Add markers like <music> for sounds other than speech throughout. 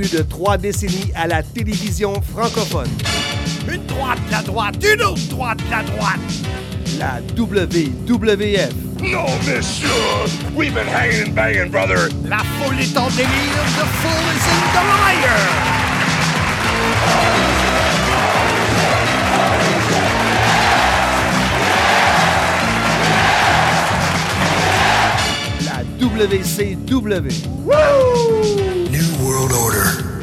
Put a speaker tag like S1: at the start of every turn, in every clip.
S1: plus de trois décennies à la télévision francophone.
S2: Une droite, la droite, une autre droite, la droite.
S1: La WWF.
S3: No, monsieur! We've been hanging and banging, brother!
S2: La foule est en délire, the fool is in the liar!
S1: La WCW.
S3: Order.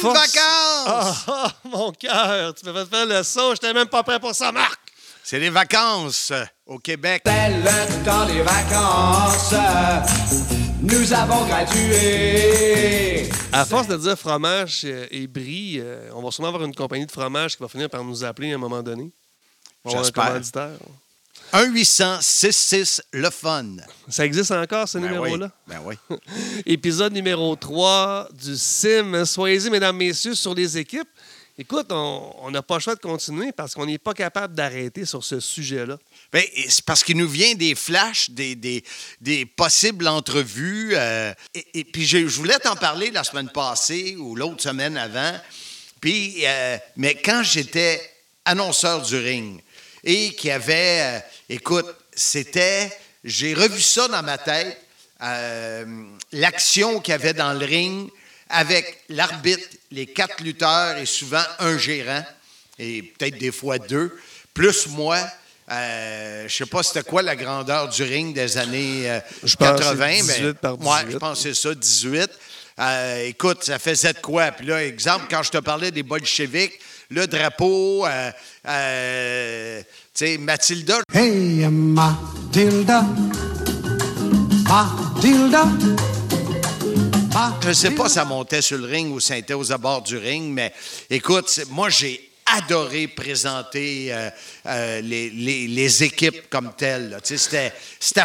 S4: Force-
S5: vacances!
S4: Ah, ah, mon cœur, tu m'as fait faire le saut, j'étais même pas prêt pour ça, Marc!
S5: C'est les vacances euh, au Québec.
S6: C'est le temps des vacances. Nous avons gradué.
S4: À force de dire fromage euh, et brie, euh, on va sûrement avoir une compagnie de fromage qui va finir par nous appeler à un moment donné. On va avoir un
S5: J'espère.
S4: commanditaire.
S5: 1-800-66 le fun.
S4: Ça existe encore, ce
S5: Ben
S4: numéro-là?
S5: oui. Ben oui. <laughs>
S4: Épisode numéro 3 du CIM. Soyez-y, mesdames, messieurs, sur les équipes. Écoute, on n'a pas le choix de continuer parce qu'on n'est pas capable d'arrêter sur ce sujet-là.
S5: Ben, c'est parce qu'il nous vient des flashs, des, des, des possibles entrevues. euh, et, et puis, je, je voulais t'en parler la semaine passée ou l'autre semaine avant. Puis, euh, mais quand j'étais annonceur du ring et qu'il y avait, euh, écoute, c'était, j'ai revu ça dans ma tête, euh, l'action qu'il y avait dans le ring avec l'arbitre, les quatre lutteurs et souvent un gérant, et peut-être des fois deux, plus moi. Euh, je sais pas c'était quoi la grandeur du ring des années euh,
S4: Je pense que
S5: 80.
S4: c'est 18
S5: mais,
S4: par
S5: Ouais,
S4: 18.
S5: je pense que c'est ça, 18. Euh, écoute, ça faisait de quoi? Puis là, exemple, quand je te parlais des bolcheviks, le drapeau, euh, tu sais, Mathilda,
S7: Hey, Matilda. Matilda.
S5: Je sais pas si ça montait sur le ring ou ça était aux abords du ring, mais écoute, moi, j'ai adoré présenter euh, euh, les, les- les équipes comme telles. c'était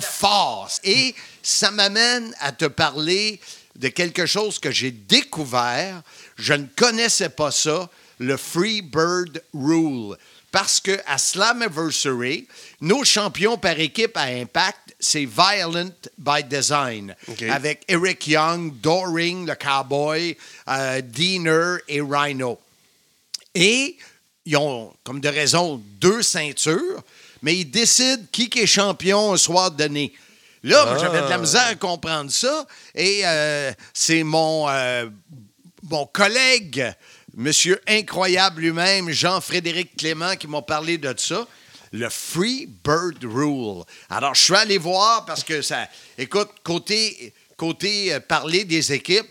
S5: fort. Et ça m'amène à te parler de quelque chose que j'ai découvert. Je ne connaissais pas ça, le Free Bird Rule. Parce que à Slammiversary, nos champions par équipe à Impact, c'est Violent by Design. Avec Eric Young, Doring, le cowboy, euh, Diener et Rhino. Et ils ont, comme de raison, deux ceintures, mais ils décident qui est champion un soir donné. Là, j'avais de la misère à comprendre ça. Et euh, c'est mon, euh, mon collègue, monsieur incroyable lui-même, Jean-Frédéric Clément, qui m'a parlé de ça. Le Free Bird Rule. Alors, je suis allé voir parce que ça. Écoute, côté, euh, parler des équipes,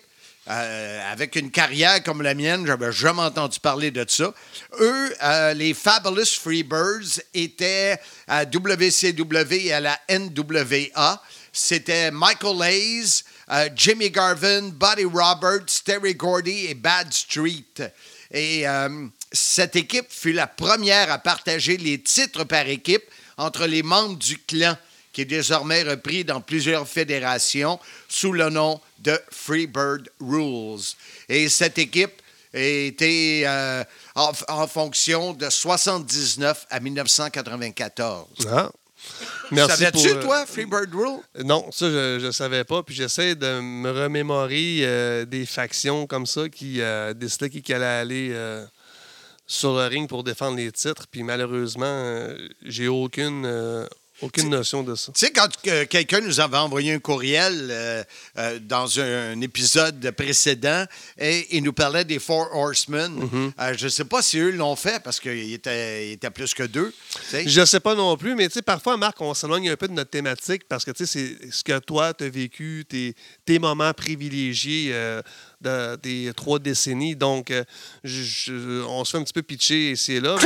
S5: euh, avec une carrière comme la mienne, j'avais jamais entendu parler de ça. Eux, euh, les Fabulous Freebirds étaient à WCW et à la NWA. C'était Michael Hayes, euh, Jimmy Garvin, Buddy Roberts, Terry Gordy et Bad Street. Et euh, cette équipe fut la première à partager les titres par équipe entre les membres du clan qui est désormais repris dans plusieurs fédérations sous le nom de Freebird Rules. Et cette équipe était euh, en, fonction de 79 à 1994.
S4: Ah. Merci
S5: Savais-tu,
S4: pour, euh,
S5: toi, Freebird Rule?
S4: Non, ça, je ne savais pas. Puis j'essaie de me remémorer euh, des factions comme ça qui euh, décidaient qui, allait aller euh, sur le ring pour défendre les titres. Puis malheureusement, j'ai aucune, aucune notion de ça.
S5: Tu sais, quand euh, quelqu'un nous avait envoyé un courriel euh, euh, dans un, un épisode précédent et il nous parlait des Four Horsemen, euh, je ne sais pas si eux l'ont fait parce qu'il était, était plus que deux.
S4: Je sais pas non plus, mais tu sais, parfois, Marc, on s'éloigne un peu de notre thématique parce que tu sais, c'est ce que toi, tu as vécu, tes, tes moments privilégiés euh, de, des trois décennies. Donc, euh, je- je- on se fait un petit peu pitcher ici et là.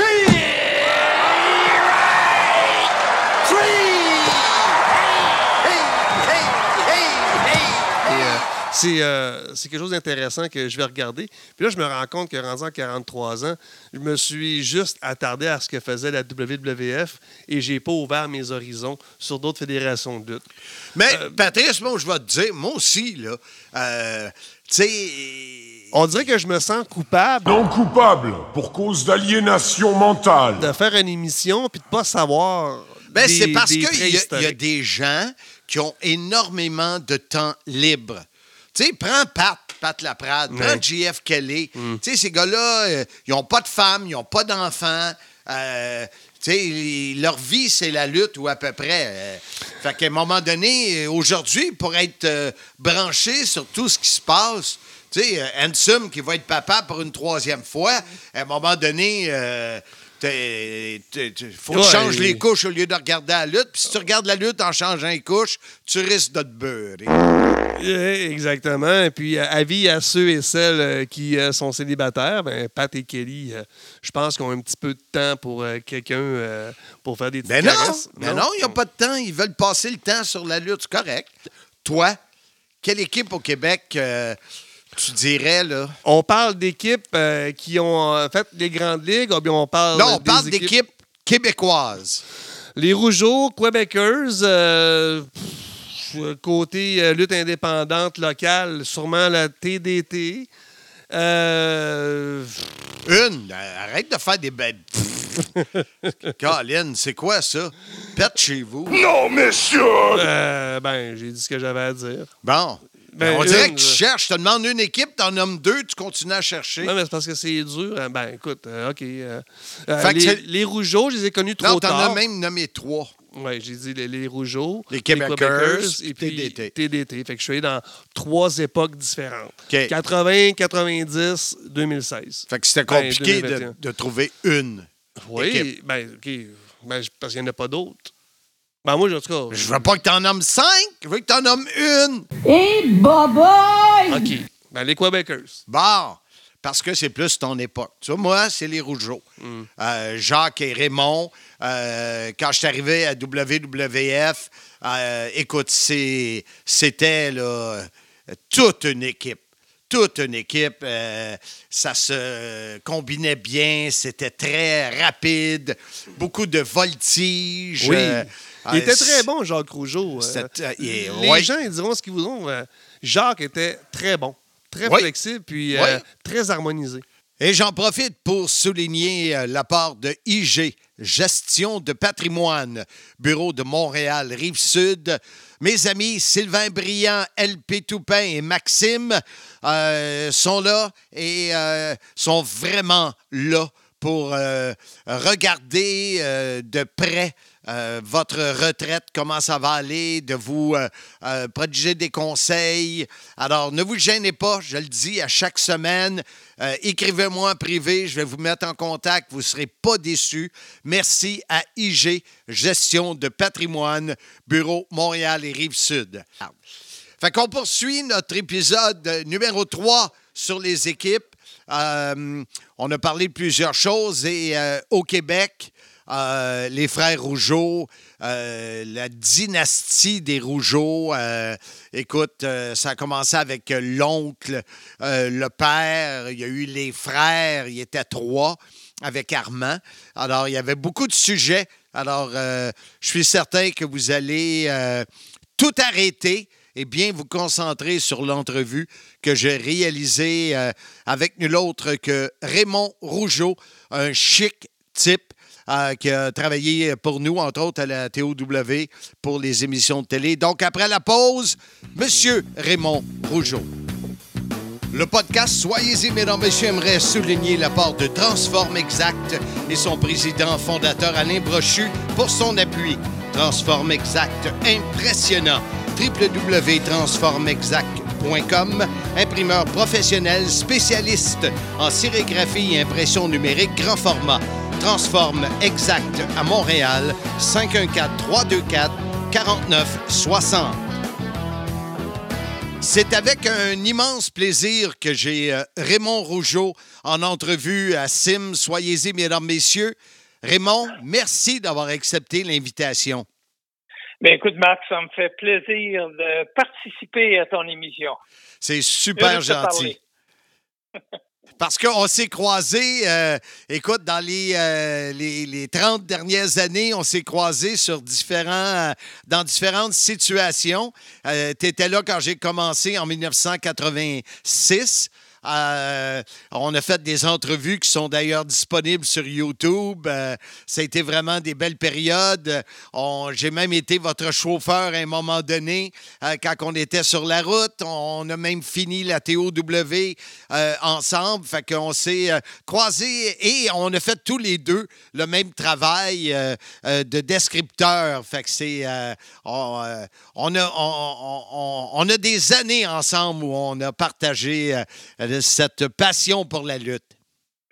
S4: C'est euh, c'est quelque chose d'intéressant que je vais regarder. Puis là, je me rends compte que rendu à 43 ans, je me suis juste attardé à ce que faisait la WWF et j'ai pas ouvert mes horizons sur d'autres fédérations de lutte.
S5: Mais,
S4: Euh,
S5: Patrice, moi, je vais te dire, moi aussi, là, euh, tu sais.
S4: On dirait que je me sens coupable
S3: Non coupable pour cause d'aliénation mentale.
S4: de faire une émission puis de pas savoir.
S5: Ben, c'est parce qu'il y, a- y des gens qui ont énormément de temps libre. Tu sais, prends Pat, Pat Laprade, prends. JF Kelly.
S4: Mm.
S5: Tu sais, ces gars-là, euh, ils n'ont pas de femmes, ils n'ont pas d'enfants. Euh, tu sais, ils- leur vie, c'est la lutte ou à peu près. Euh, fait qu'à un moment donné, euh, aujourd'hui, pour être euh, branché sur tout ce qui se passe, tu sais, euh, qui va être papa pour une troisième fois, à un moment donné, t'es- t'es- t'es- faut que tu changes
S4: il-
S5: les couches au lieu de regarder la lutte. Puis si tu regardes la lutte en changeant les couches, tu risques de te beurrer.
S4: Eh, Exactement. Et puis, euh, avis à ceux et celles euh, qui euh, sont célibataires, ben, Pat et Kelly, je pense qu'ils ont un petit peu de temps pour quelqu'un pour faire des petites
S5: Ben non,
S4: caresses.
S5: ben non, il n'y a pas de temps. Ils veulent passer le temps sur la lutte. C'est correct. Toi, quelle équipe au Québec euh, tu dirais, là?
S4: On parle d'équipes euh, qui ont euh, fait les grandes ligues, ou bien on parle
S5: Non, on
S4: des
S5: parle
S4: équipes-
S5: d'équipes québécoises.
S4: Les Rougeaux, Québécois, euh, pff, côté euh, lutte indépendante locale, sûrement la TDT. Euh,
S5: Une? Arrête de faire des bêtes. <laughs> Colin, c'est quoi ça? Pète chez vous.
S3: Non, messieurs!
S4: euh, ben, j'ai dit ce que j'avais à dire.
S5: Bon.
S4: Ben,
S5: on dirait
S4: une,
S5: que tu cherches. Je te demande une équipe, t'en nommes deux, tu continues à chercher.
S4: Non, mais c'est parce que c'est dur. Euh, Ben, écoute, euh, OK. euh, euh, les, Rougeaux, je les ai connus trop
S5: non, t'en
S4: tard.
S5: as même nommé trois.
S4: Oui, j'ai dit les, les Rougeaux,
S5: Les Québécois,
S4: et
S5: puis TDT.
S4: TDT. Fait que je suis allé dans trois époques différentes.
S5: OK.
S4: 80, 90, 2016.
S5: Fait que c'était
S4: Ben,
S5: compliqué de,
S4: 2021.
S5: de trouver une.
S4: Oui,
S5: équipe.
S4: ben, OK. Ben, parce qu'il n'y en a pas d'autres. Ben, moi, en tout cas.
S5: Je veux pas que t'en nommes cinq, je veux que t'en nommes une.
S8: Et boboy!
S4: OK. Ben, les Québécois.
S5: Bon, parce que c'est plus ton époque. Tu vois, moi, c'est les Rougeaux. Euh, Jacques et Raymond, euh, quand je suis arrivé à WWF, euh, écoute, c'est- c'était là, toute une équipe. Toute une équipe. euh, ça se combinait bien, c'était très rapide, beaucoup de voltige.
S4: Oui.
S5: euh,
S4: il était
S5: euh,
S4: très bon, Jacques Rougeau. Euh,
S5: euh,
S4: les
S5: ouais.
S4: gens, ils diront ce qu'ils voudront. euh, Jacques était très bon, très flexible, puis euh, très harmonisé.
S5: Et j'en profite pour souligner la part de IG, Gestion de patrimoine, Bureau de Montréal, Rive-Sud. Mes amis Sylvain Briand, LP Toupin et Maxime euh, sont là et euh, sont vraiment là pour euh, regarder de près euh, votre retraite, comment ça va aller, de vous euh, euh, prodiger des conseils? Alors, ne vous gênez pas, je le dis à chaque semaine. Euh, Écrivez-moi en privé, je vais vous mettre en contact, vous ne serez pas déçus. Merci à IG, Gestion de patrimoine, Bureau Montréal et Rive-Sud. Fait qu'on poursuit notre épisode numéro 3 sur les équipes. On a parlé de plusieurs choses et au Québec, euh, les frères Rougeau, euh, la dynastie des Rougeau. euh, écoute, ça a commencé avec l'oncle, le père, il y a eu les frères, il était trois avec Armand. Alors, il y avait beaucoup de sujets. Alors, je suis certain que vous allez tout arrêter et bien vous concentrer sur l'entrevue que j'ai réalisée avec nul autre que Raymond Rougeau, un chic type euh, qui a travaillé pour nous, entre autres à la TOW, pour les émissions de télé. Donc, après la pause, Monsieur Raymond Rougeau. Le podcast Soyez-y, mesdames, messieurs, aimerait souligner l'apport de Transform Exact et son président fondateur Alain Brochu pour son appui. Transform Exact, impressionnant. www.transformexact.com, imprimeur professionnel spécialiste en sérigraphie et impression numérique grand format. Transform Exact à Montréal, 514-324-4960. C'est avec un immense plaisir que j'ai euh, Raymond Rougeau en entrevue à Sim. Soyez-y, mesdames, messieurs. Raymond, merci d'avoir accepté l'invitation.
S9: Ben écoute, Marc, ça me fait plaisir de participer à ton émission.
S5: C'est super gentil. <laughs> Parce qu'on s'est croisés, euh, écoute, dans les, euh, les, les 30 dernières années, on s'est croisés sur différents, euh, dans différentes situations. tu étais là quand j'ai commencé en 1986. Euh, on a fait des entrevues qui sont d'ailleurs disponibles sur YouTube. Euh, ça a été vraiment des belles périodes. J'ai même été votre chauffeur à un moment donné euh, quand on était sur la route. On a même fini la TOW euh, ensemble. Fait qu'on s'est croisés et on a fait tous les deux le même travail de descripteur. Fait que c'est. on, a, on, a des années ensemble où on a partagé cette passion pour la lutte.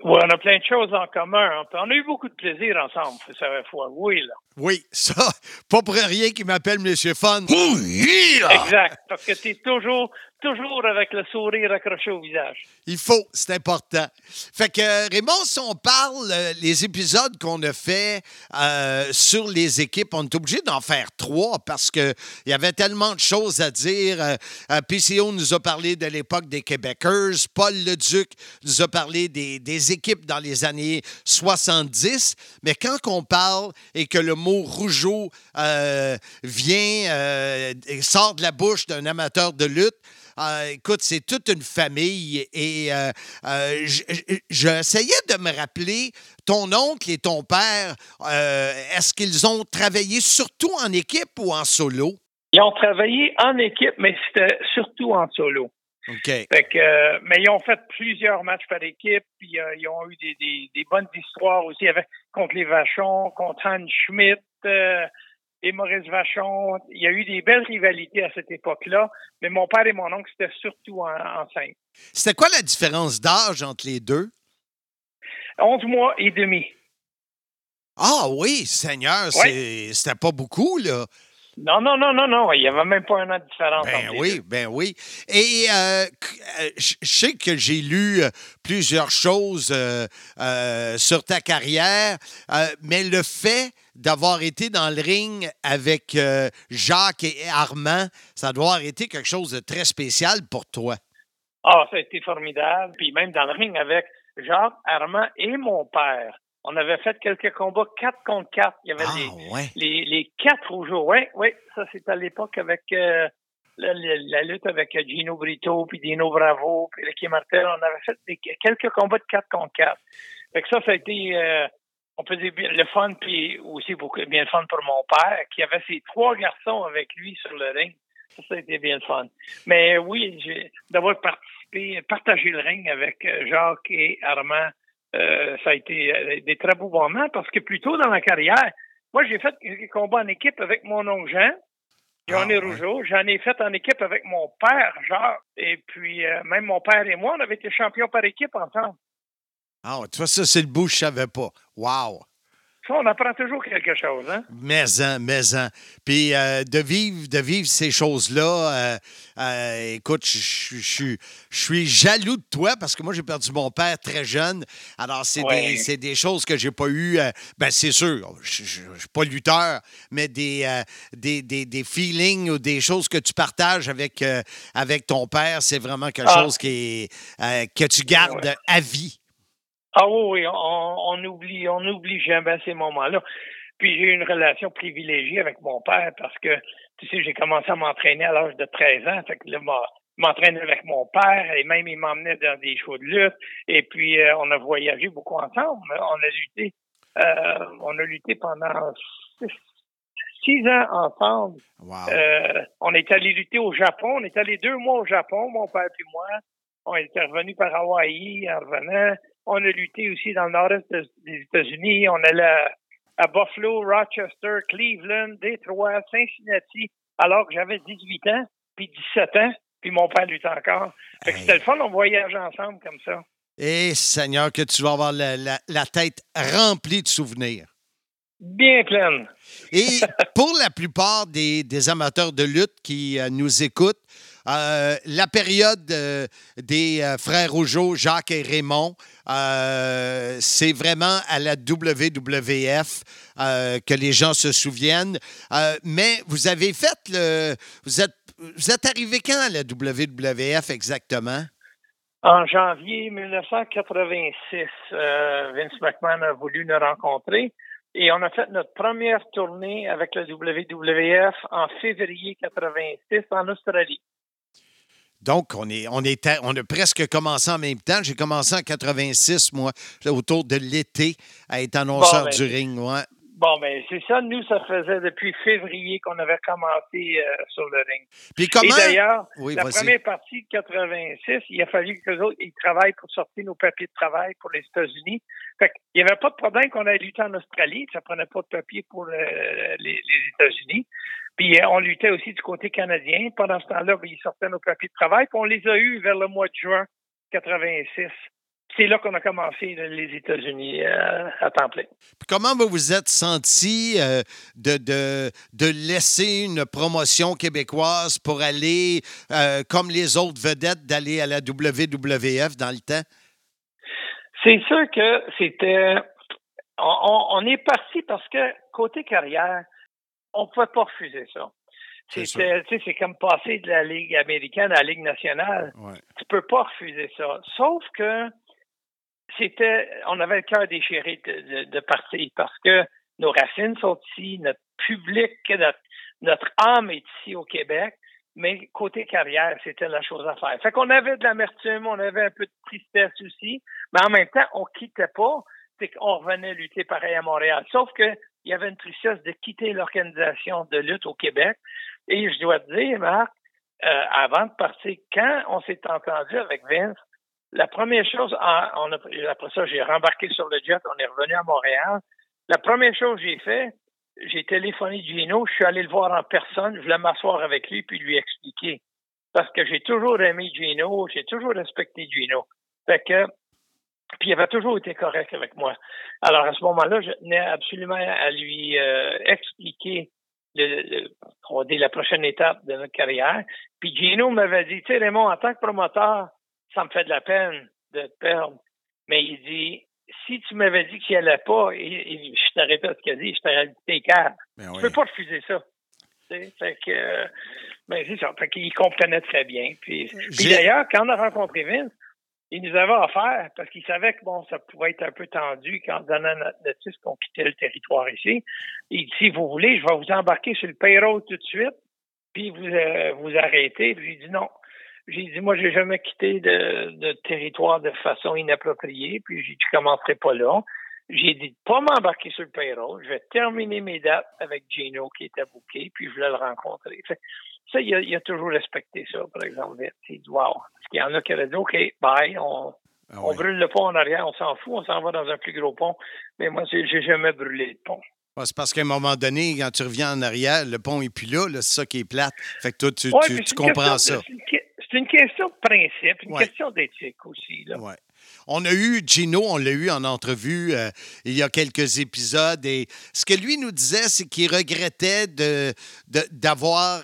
S9: Ouais, on a plein de choses en commun. On a eu beaucoup de plaisir ensemble, faut savoir fois. Oui, là.
S5: Oui, ça, <laughs> pas pour rien qu'il m'appelle Monsieur Fun.
S9: Exact. Parce que tu es toujours, toujours avec le sourire accroché au visage.
S5: Il faut, c'est important. Fait que, Raymond, si on parle euh, les épisodes qu'on a fait euh, sur les équipes, on est obligé d'en faire trois parce qu'il y avait tellement de choses à dire. Euh, euh, PCO nous a parlé de l'époque des Québécois. Paul Leduc nous a parlé des, des équipes dans les années 70. Mais quand on parle et que le mot rougeau vient, sort de la bouche d'un amateur de lutte, euh, écoute, c'est toute une famille et euh, euh, j'essayais de me rappeler ton oncle et ton père. Est-ce qu'ils ont travaillé surtout en équipe ou en solo?
S9: Ils ont travaillé en équipe, mais c'était surtout en solo.
S5: OK.
S9: Fait que, euh, mais ils ont fait plusieurs matchs par équipe, puis euh, ils ont eu des, des, des bonnes histoires aussi avec, contre les Vachons, contre Anne Schmidt euh, et Maurice Vachon. Il y a eu des belles rivalités à cette époque-là, mais mon père et mon oncle, c'était surtout en.
S5: C'était quoi la différence d'âge entre les deux?
S9: 11 mois et demi.
S5: Ah oui, Seigneur, c'était pas beaucoup, là.
S9: Non, non, non, non, non. Il n'y avait même pas un an de différence.
S5: Ben
S9: entre les
S5: oui,
S9: deux.
S5: ben oui. Et euh, euh, je sais que j'ai lu euh, plusieurs choses euh, euh, sur ta carrière, mais le fait d'avoir été dans le ring avec euh, Jacques et Armand, ça doit avoir été quelque chose de très spécial pour toi.
S9: Ah, ça a été formidable. Puis même dans le ring avec Jacques, Armand et mon père. On avait fait quelques combats 4 contre 4. Il y avait
S5: Ah,
S9: les,
S5: ouais.
S9: les, les quatre rougeaux. Oui, oui. Ça, c'est à l'époque avec euh, la, la- la lutte avec Gino Brito, puis Dino Bravo, puis Ricky Martel. On avait fait des- quelques combats de 4 contre 4. Fait que ça, ça a été, euh, on peut dire, le fun, puis aussi beaucoup bien le fun pour mon père, qui avait ses trois garçons avec lui sur le ring. Ça, ça a été bien le fun. Mais oui, j'ai- d'avoir participé, partagé le ring avec euh, Jacques et Armand, euh, ça a été euh, des très beaux moments parce que plus tôt dans la carrière, moi, j'ai fait des combats en équipe avec mon oncle Jean, Johnny
S5: Ah, ouais.
S9: Rougeau. J'en ai fait en équipe avec mon père, Jacques. Et puis, euh, même mon père et moi, on avait été champions par équipe ensemble.
S5: Ah, tu vois, ça, c'est le bout, je savais pas. Wow!
S9: Ça, on apprend toujours quelque chose, hein?
S5: Maison, maison. Puis euh, de vivre, de vivre ces choses-là, euh, euh, écoute, je- je je- je suis jaloux de toi parce que moi, j'ai perdu mon père très jeune. Alors, c'est
S9: Ouais.
S5: des, choses que j'ai pas eues. ben, c'est sûr, je ne suis pas lutteur, mais des, des, des, des feelings ou des choses que tu partages avec, avec ton père, c'est vraiment quelque
S9: Ah.
S5: chose qui est, que tu gardes
S9: Ouais.
S5: à vie.
S9: Ah oui, oui, on, on oublie, on oublie jamais ces moments-là. Puis j'ai eu une relation privilégiée avec mon père parce que, tu sais, j'ai commencé à m'entraîner à l'âge de 13 ans. Fait que là, m'entraînais avec mon père et même il m'emmenait dans des shows de lutte. Et puis, euh, on a voyagé beaucoup ensemble. On a lutté, euh, on a lutté pendant six, six ans ensemble.
S5: Wow.
S9: Euh, on est allé lutter au Japon. On est allé deux mois au Japon, mon père et moi. On était revenus par Hawaï en revenant. On a lutté aussi dans le nord-est de- des États-Unis. On allait à, à Buffalo, Rochester, Cleveland, Détroit, Cincinnati, alors que j'avais 18 ans, puis 17 ans, puis mon père luttait encore. Fait que c'était le fun, on voyageait ensemble comme ça.
S5: Et Seigneur, que tu vas avoir la, la- la tête remplie de souvenirs.
S9: Bien pleine.
S5: Et pour la plupart des, des amateurs de lutte qui euh, nous écoutent, euh, la période euh, des euh, frères Rougeau, Jacques et Raymond, c'est vraiment à la WWF que les gens se souviennent. Mais vous avez fait le. Vous êtes, arrivé quand à la WWF exactement?
S9: En janvier 1986, euh, Vince McMahon a voulu nous rencontrer et on a fait notre première tournée avec le WWF en février 86 en Australie.
S5: Donc, on, est, on, était, on a presque commencé en même temps. J'ai commencé en 86, moi, autour de l'été, à être annonceur
S9: Bon, ben,
S5: du ring. Ouais.
S9: Bon, ben c'est ça. Nous, ça faisait depuis février qu'on avait commencé euh, sur le ring.
S5: Puis comment.
S9: Et d'ailleurs,
S5: Oui,
S9: la première partie de 86, il a fallu que les autres ils travaillent pour sortir nos papiers de travail pour les États-Unis. Fait qu'il n'y avait pas de problème qu'on ait lutté en Australie. Ça prenait pas de papier pour euh, les, les États-Unis. Puis euh, on luttait aussi du côté canadien. Pendant ce temps-là, ben, ils sortaient nos papiers de travail. Puis on les a eus vers le mois de juin 86. C'est là qu'on a commencé les États-Unis euh, à temps plein.
S5: Puis comment vous vous êtes senti euh, de, de, de laisser une promotion québécoise pour aller, euh, comme les autres vedettes, d'aller à la WWF dans le temps?
S9: C'est sûr que c'était. On, on- est parti parce que côté carrière, on ne pouvait pas refuser ça.
S5: C'est
S9: comme passer de la Ligue américaine à la Ligue nationale.
S5: Ouais.
S9: Tu peux pas refuser ça. Sauf que c'était, on avait le cœur déchiré de, de, de partir parce que nos racines sont ici, notre public, notre, notre âme est ici au Québec. Mais côté carrière, c'était la chose à faire. Fait qu'on avait de l'amertume, on avait un peu de tristesse aussi, mais en même temps, on quittait pas. C'est qu'on revenait lutter pareil à Montréal. Sauf que il y avait une tristesse de quitter l'organisation de lutte au Québec. Et je dois te dire, Marc, euh, avant de partir, quand on s'est entendu avec Vince, la première chose, après ça, j'ai rembarqué sur le jet, on est revenu à Montréal. La première chose que j'ai fait, j'ai téléphoné Gino, je suis allé le voir en personne, je voulais m'asseoir avec lui puis lui expliquer. Parce que j'ai toujours aimé Gino, j'ai toujours respecté Gino. Fait que, puis il avait toujours été correct avec moi. Alors à ce moment-là, je tenais absolument à lui euh, expliquer le, le- on va dire la prochaine étape de notre carrière. Puis Gino m'avait dit, tu sais Raymond, en tant que promoteur, ça me fait de la peine de te perdre. Mais il dit, si tu m'avais dit qu'il allait pas, et, et je te répète ce qu'il a dit, je t'aurais dit t'es calme.
S5: Ben
S9: Tu
S5: oui.
S9: peux pas refuser ça. Tu Fait que, euh, ben c'est ça. Fait qu'il comprenait très bien. Puis, puis
S5: J'ai-
S9: d'ailleurs, quand on a rencontré Vince, il nous avait offert, parce qu'il savait que bon, ça pouvait être un peu tendu quand donnant notre notice qu'on quittait le territoire ici. Il dit, si vous voulez, je vais vous embarquer sur le payroll tout de suite, puis vous euh, vous arrêtez. Puis j'ai dit non. J'ai dit, moi, j'ai jamais quitté de, de territoire de façon inappropriée, puis j'ai dit, je commencerai pas là. J'ai dit de pas m'embarquer sur le payroll. Je vais terminer mes dates avec Gino qui était booké, puis je voulais le rencontrer. Fait, ça, il a, il a toujours respecté ça, par exemple. Il dit, wow. Parce qu'il y en a qui avaient dit, OK, bye, on,
S5: Ah
S9: on brûle le pont en arrière, on s'en fout, on s'en va dans un plus gros pont. Mais moi, j'ai jamais brûlé le pont.
S5: Ouais, c'est parce qu'à un moment donné, quand tu reviens en arrière, le pont n'est plus là, là, c'est ça qui est plate. Fait que toi, tu,
S9: Ouais,
S5: tu- comprends
S9: question
S5: ça.
S9: C'est une, question de principe, une
S5: Ouais.
S9: question d'éthique aussi. Là.
S5: Ouais. On a eu Gino, on l'a eu en entrevue euh, il y a quelques épisodes. Et ce que lui nous disait, c'est qu'il regrettait de- de- d'avoir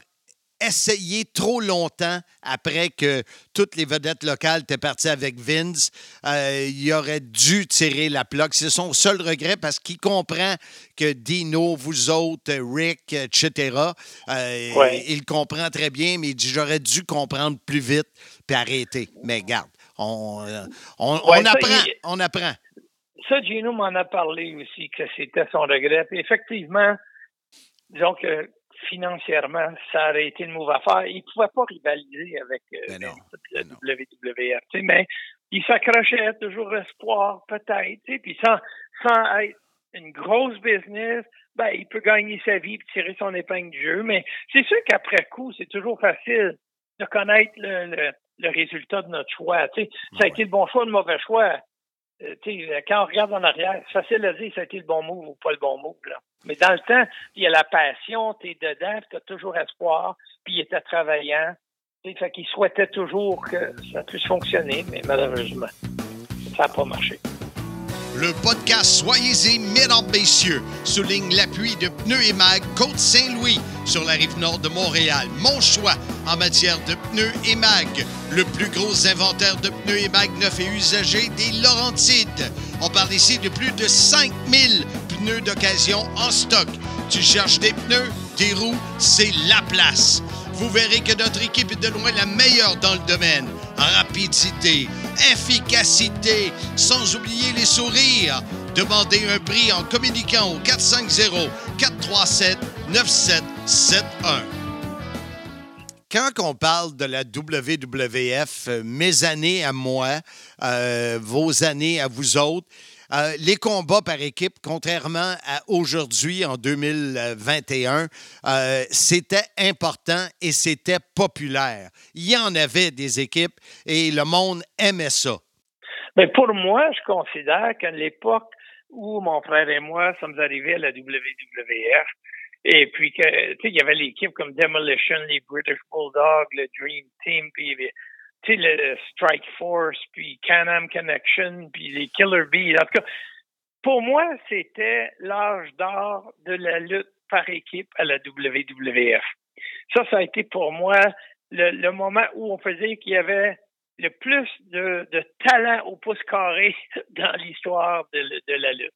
S5: essayé trop longtemps après que toutes les vedettes locales étaient parties avec Vince. Euh, il aurait dû tirer la plaque. C'est son seul regret parce qu'il comprend que Dino, vous autres, Rick, etc., euh,
S9: Ouais.
S5: il comprend très bien, mais il dit j'aurais dû comprendre plus vite puis arrêter. Mais garde, on, euh, on,
S9: Ouais,
S5: on
S9: ça,
S5: apprend,
S9: il-
S5: on apprend.
S9: Ça, Gino m'en a parlé aussi, que c'était son regret. Puis effectivement, disons que financièrement, ça aurait été une mauvaise affaire. Il ne pouvait pas rivaliser avec euh,
S5: Ben non,
S9: le
S5: ben non.
S9: WWF. Mais il s'accrochait toujours espoir, peut-être. Puis sans, sans être une grosse business, ben, il peut gagner sa vie et tirer son épingle du jeu. Mais c'est sûr qu'après coup, c'est toujours facile de connaître le, le, le résultat de notre choix. tu sais. Ça a été le bon choix, le mauvais choix. Euh, sais, quand on regarde en arrière, c'est facile à dire ça a été le bon move ou pas le bon move. Mais dans le temps, il y a la passion, tu es dedans, tu as toujours espoir, puis il était travaillant. Fait qu'il souhaitait toujours que ça puisse fonctionner, mais malheureusement, ça n'a pas marché.
S5: Le podcast Soyez-y, mesdames, messieurs, souligne l'appui de Pneus et Mag Côte-Saint-Louis sur la rive nord de Montréal. Mon choix en matière de pneus et mag. Le plus gros inventaire de pneus et mag neufs et usagés des Laurentides. On parle ici de plus de 5000 pneus d'occasion en stock. Tu cherches des pneus, des roues, c'est la place. Vous verrez que notre équipe est de loin la meilleure dans le domaine. Rapidité, efficacité, sans oublier les sourires. Demandez un prix en communiquant au 450-437-9771. Quand on parle de la WWF, euh, mes années à moi, euh, vos années à vous autres, euh, les combats par équipe, contrairement à aujourd'hui, en 2021, euh, c'était important et c'était populaire. Il y en avait des équipes et le monde aimait ça.
S9: Mais pour moi, je considère qu'à l'époque où mon frère et moi sommes arrivés à la WWF, et puis tu sais, il y avait l'équipe comme Demolition, les British Bulldogs, le Dream Team, puis tu sais, le Strike Force, puis Can-Am Connection, puis les Killer Bees. En tout cas, pour moi, c'était l'âge d'or de la lutte par équipe à la WWF. Ça, ça a été pour moi le, le moment où on faisait qu'il y avait le plus de, de, talent au pouce carré <laughs> dans l'histoire de, de, la lutte.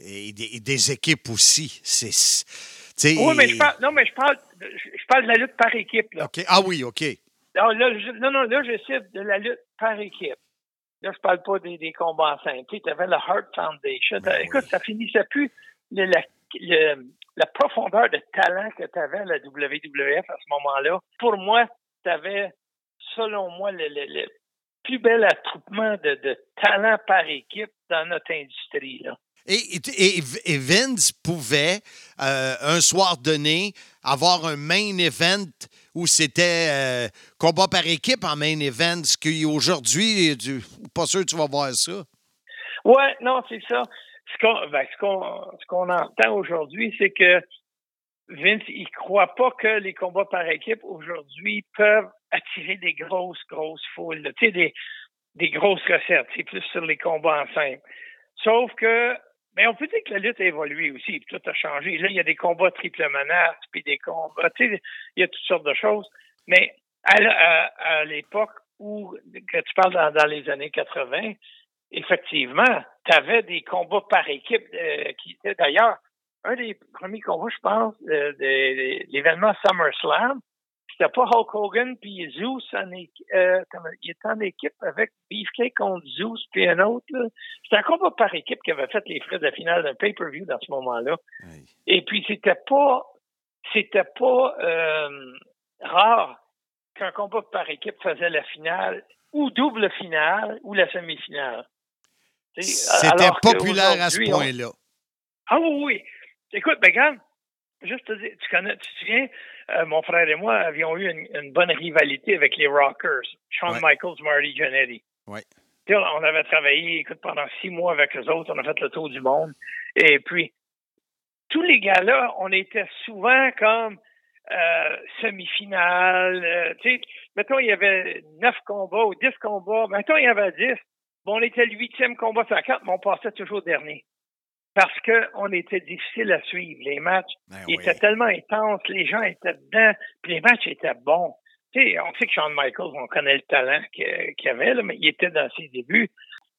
S5: Et des, équipes aussi. C'est,
S9: oui, mais je parle, non, mais je parle, je parle de la lutte par équipe. Là.
S5: Ah oui, OK.
S9: Non, là, je, non, non, là, je cite de la lutte par équipe. Là, je parle pas des, des combats en simple. Tu avais le Heart Foundation. Ben Écoute, oui. ça finissait plus le, la, le, la profondeur de talent que tu avais à la WWF à ce moment-là. Pour moi, tu avais, selon moi, le, le, le, plus bel attroupement de, de talent par équipe dans notre industrie. Là.
S5: Et, et, et, Vince pouvait, euh, un soir donné, avoir un main event où c'était euh, combat par équipe en main event, ce qu'aujourd'hui, pas sûr que tu vas voir ça.
S9: Oui, non, c'est ça. Ce qu'on ben, qu qu entend aujourd'hui, c'est que Vince, il croit pas que les combats par équipe aujourd'hui peuvent attirer des grosses, grosses foules. Tu sais, des, des grosses recettes. C'est plus sur les combats en simple. Sauf que mais on peut dire que la lutte a évolué aussi, tout a changé. Là, il y a des combats triple menace, puis des combats, tu sais, il y a toutes sortes de choses. Mais à, l'époque où, que tu parles dans, les années 80, effectivement, tu avais des combats par équipe euh, qui d'ailleurs un des premiers combats, je pense, euh, de l'événement SummerSlam, c'était pas Hulk Hogan puis Zeus en euh, il était en équipe avec Beefcake contre Zeus puis un autre. C'était un combat par équipe qui avait fait les frais de la finale d'un pay-per-view dans ce moment-là. Oui. Et puis c'était pas c'était pas euh, rare qu'un combat par équipe faisait la finale ou double finale ou la semi-finale.
S5: C'était populaire à ce point-là.
S9: On... Ah oui, oui. Écoute, ben regarde, juste te dire, tu connais, tu te souviens, euh, mon frère et moi avions eu une, une, bonne rivalité avec les Rockers, Shawn ouais. Michaels, Marty Jannetty.
S5: Ouais.
S9: On avait travaillé, écoute, pendant six mois avec eux autres, on a fait le tour du monde. Et puis, tous les gars-là, on était souvent comme euh, semi-finale. Euh, tu sais, mettons, il y avait neuf combats ou dix combats. Mettons, il y avait dix. Bon, on était le huitième combat sur la carte, mais on passait toujours dernier parce qu'on était difficile à suivre. Les matchs ben oui. étaient tellement intenses, les gens étaient dedans, puis les matchs étaient bons. Tu sais, on sait que Shawn Michaels, on connaît le talent qu'il avait, là, mais il était dans ses débuts,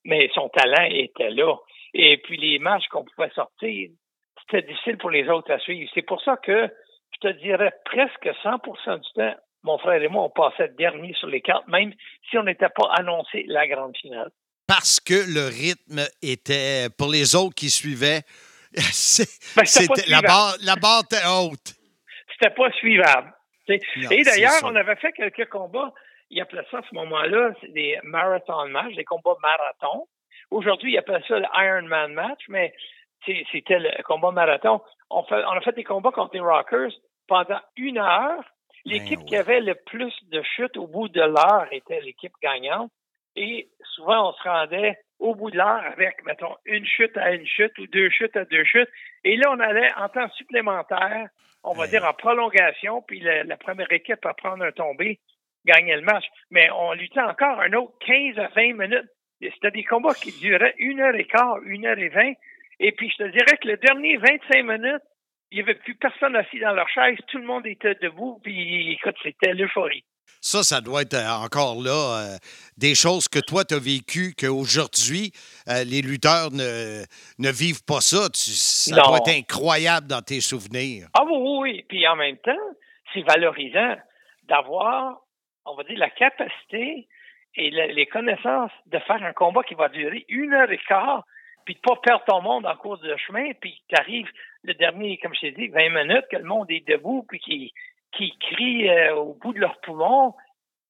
S9: mais son talent était là. Et puis les matchs qu'on pouvait sortir, c'était difficile pour les autres à suivre. C'est pour ça que je te dirais presque 100% du temps, mon frère et moi, on passait dernier sur les cartes, même si on n'était pas annoncé la grande finale
S5: parce que le rythme était, pour les autres qui suivaient, <laughs>
S9: ben,
S5: c'était la barre, la barre était haute.
S9: C'était pas suivable. Non, Et d'ailleurs, on avait fait quelques combats. Ils appelaient ça à ce moment-là des marathon matchs, des combats marathon. Aujourd'hui, ils appellent ça le Ironman match, mais c'était le combat marathon. On, fait, on a fait des combats contre les Rockers pendant une heure. L'équipe ben, ouais. qui avait le plus de chutes au bout de l'heure était l'équipe gagnante. Et souvent, on se rendait au bout de l'heure avec, mettons, une chute à une chute ou deux chutes à deux chutes. Et là, on allait en temps supplémentaire, on va ouais. dire en prolongation, puis la, la, première équipe à prendre un tombé gagnait le match. Mais on luttait encore un autre 15 à 20 minutes C'était des combats qui duraient une heure et quart, une heure et vingt. Et puis, je te dirais que le dernier 25 minutes, il n'y avait plus personne assis dans leur chaise. Tout le monde était debout. Puis, écoute, c'était l'euphorie.
S5: Ça, ça doit être euh, encore là euh, des choses que toi, tu as vécues, qu'aujourd'hui, euh, les lutteurs ne, ne vivent pas ça. Tu- ça
S9: Non.
S5: doit être incroyable dans tes souvenirs.
S9: Ah oui, oui, oui. Puis en même temps, c'est valorisant d'avoir, on va dire, la capacité et le- les connaissances de faire un combat qui va durer une heure et quart, puis de pas perdre ton monde en cours de chemin, puis tu arrives le dernier, comme je t'ai dit, 20 minutes, que le monde est debout, puis qui, qui crie euh, au bout de leur poumon.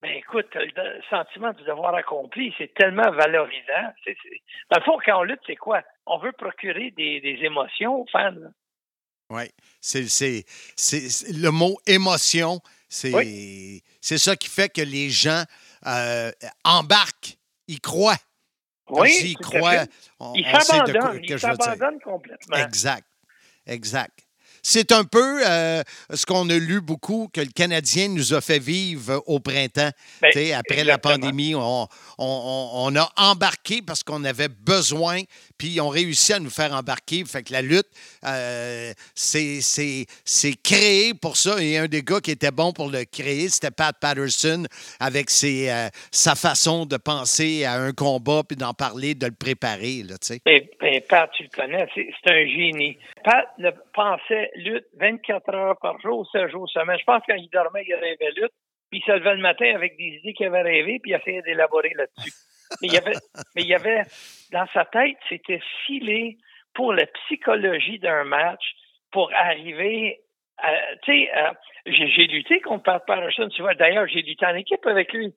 S9: Ben écoute, le sentiment du devoir accompli, c'est tellement valorisant. C'est- Dans le fond, quand on lutte, c'est quoi? On veut procurer des, des émotions aux fans.
S5: Oui. C'est, le mot émotion, c'est, ça qui fait que les gens euh, embarquent, ils croient.
S9: Oui, à
S5: croient. on-
S9: Ils s'abandonnent, ils s'abandonnent complètement.
S5: Exact. Exact. C'est un peu euh, ce qu'on a lu beaucoup que le Canadien nous a fait vivre au printemps.
S9: Ben,
S5: après la pandémie, on, on- on- on a embarqué parce qu'on avait besoin, puis ils ont réussi à nous faire embarquer. Fait que la lutte, euh, c'est- créé pour ça. Et un des gars qui était bon pour le créer, c'était Pat Patterson, avec ses, euh, sa façon de penser à un combat, puis d'en parler, de le préparer.
S9: Ben, Pat, tu le connais, c'est un génie. Pat pensait lutte 24 heures par jour, 7 jours semaine. Je pense que quand il dormait, il rêvait lutte, puis il se levait le matin avec des idées qu'il avait rêvées, puis il essayait d'élaborer là-dessus. Mais il y avait, mais il y avait, dans sa tête, c'était filé pour la psychologie d'un match, pour arriver à, tu sais, j'ai lutté contre Pat Patterson, tu vois. D'ailleurs, j'ai lutté en équipe avec lui.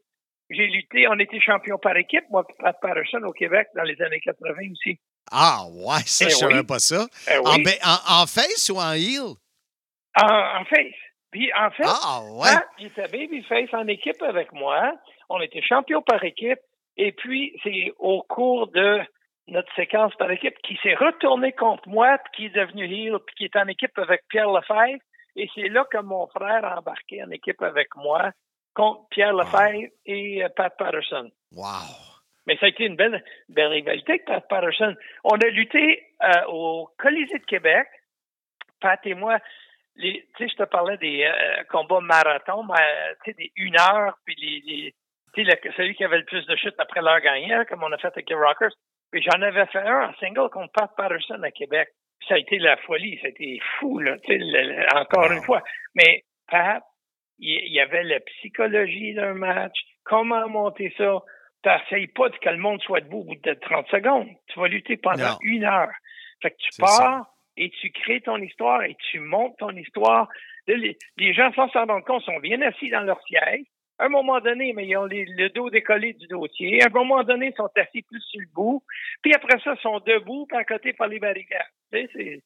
S9: J'ai lutté, on était champion par équipe, moi, Pat Patterson au Québec dans les années 80 aussi.
S5: Ah, ouais, ça,
S9: Eh
S5: je savais pas ça.
S9: Eh
S5: En,
S9: oui.
S5: ba- en- en face ou en heel?
S9: En, en face. Puis en fait,
S5: Ah, ouais.
S9: Pat, il était babyface en équipe avec moi. On était champion par équipe. Et puis, c'est au cours de notre séquence par équipe qui s'est retourné contre moi, puis qui est devenu heel, puis qui est en équipe avec Pierre Lefebvre. Et c'est là que mon frère a embarqué en équipe avec moi contre Pierre Lefebvre et euh, Pat Patterson.
S5: Wow.
S9: Mais ça a été une belle, belle rivalité avec Pat Patterson. On a lutté euh, au Colisée de Québec, Pat et moi. Tu sais, je te parlais des euh, combats marathon, mais, tu sais, des une heure, puis les, les- tu le- celui qui avait le plus de chutes après l'heure gagnée, hein, comme on a fait avec les Rockers. Puis j'en avais fait un en single contre Pat Patterson à Québec. Ça a été la folie, ça a été fou, là, tu le- encore une fois. Mais Pat, il y avait la psychologie d'un match, comment monter ça? T'essayes pas de que le monde soit debout au bout de 30 secondes. Tu vas lutter pendant
S5: Non.
S9: une heure. Fait que tu pars
S5: ça.
S9: et tu crées ton histoire et tu montes ton histoire. Les, les gens, sans s'en rendre compte, sont bien assis dans leur siège. À un moment donné, mais ils ont les- le dos décollé du dossier. À un moment donné, ils sont assis plus sur le bout. Puis après ça, ils sont debout, puis à côté par les barricades. Tu sais,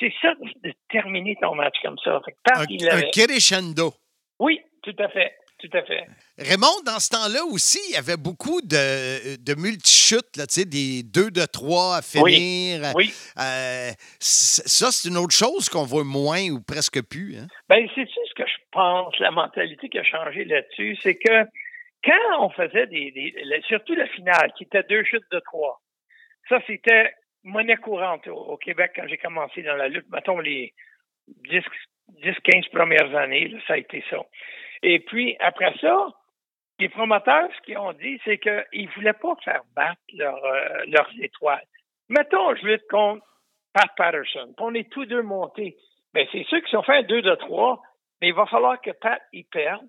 S9: c'est- ça de terminer ton match comme ça. Fait que Pat,
S5: Un,
S9: il
S5: un crescendo.
S9: Oui, tout à fait. Tout à fait.
S5: Raymond, dans ce temps-là aussi, il y avait beaucoup de, de multi-chutes, des deux de trois à finir.
S9: Oui.
S5: Euh, c- ça, c'est une autre chose qu'on voit moins ou presque plus. Hein?
S9: Ben, c'est ce que je la mentalité qui a changé là-dessus, c'est que quand on faisait des, surtout la finale, qui était deux chutes de trois, ça c'était monnaie courante au, Québec quand j'ai commencé dans la lutte. Mettons les 10, 10 15 premières années, ça a été ça. Et puis après ça, les promoteurs, ce qu'ils ont dit, c'est qu'ils voulaient pas faire battre euh, leurs étoiles. Mettons, je lutte contre Pat Patterson, puis on est tous deux montés. Ben, c'est ceux qui sont fait un 2 de 3, mais il va falloir que Pat y perde,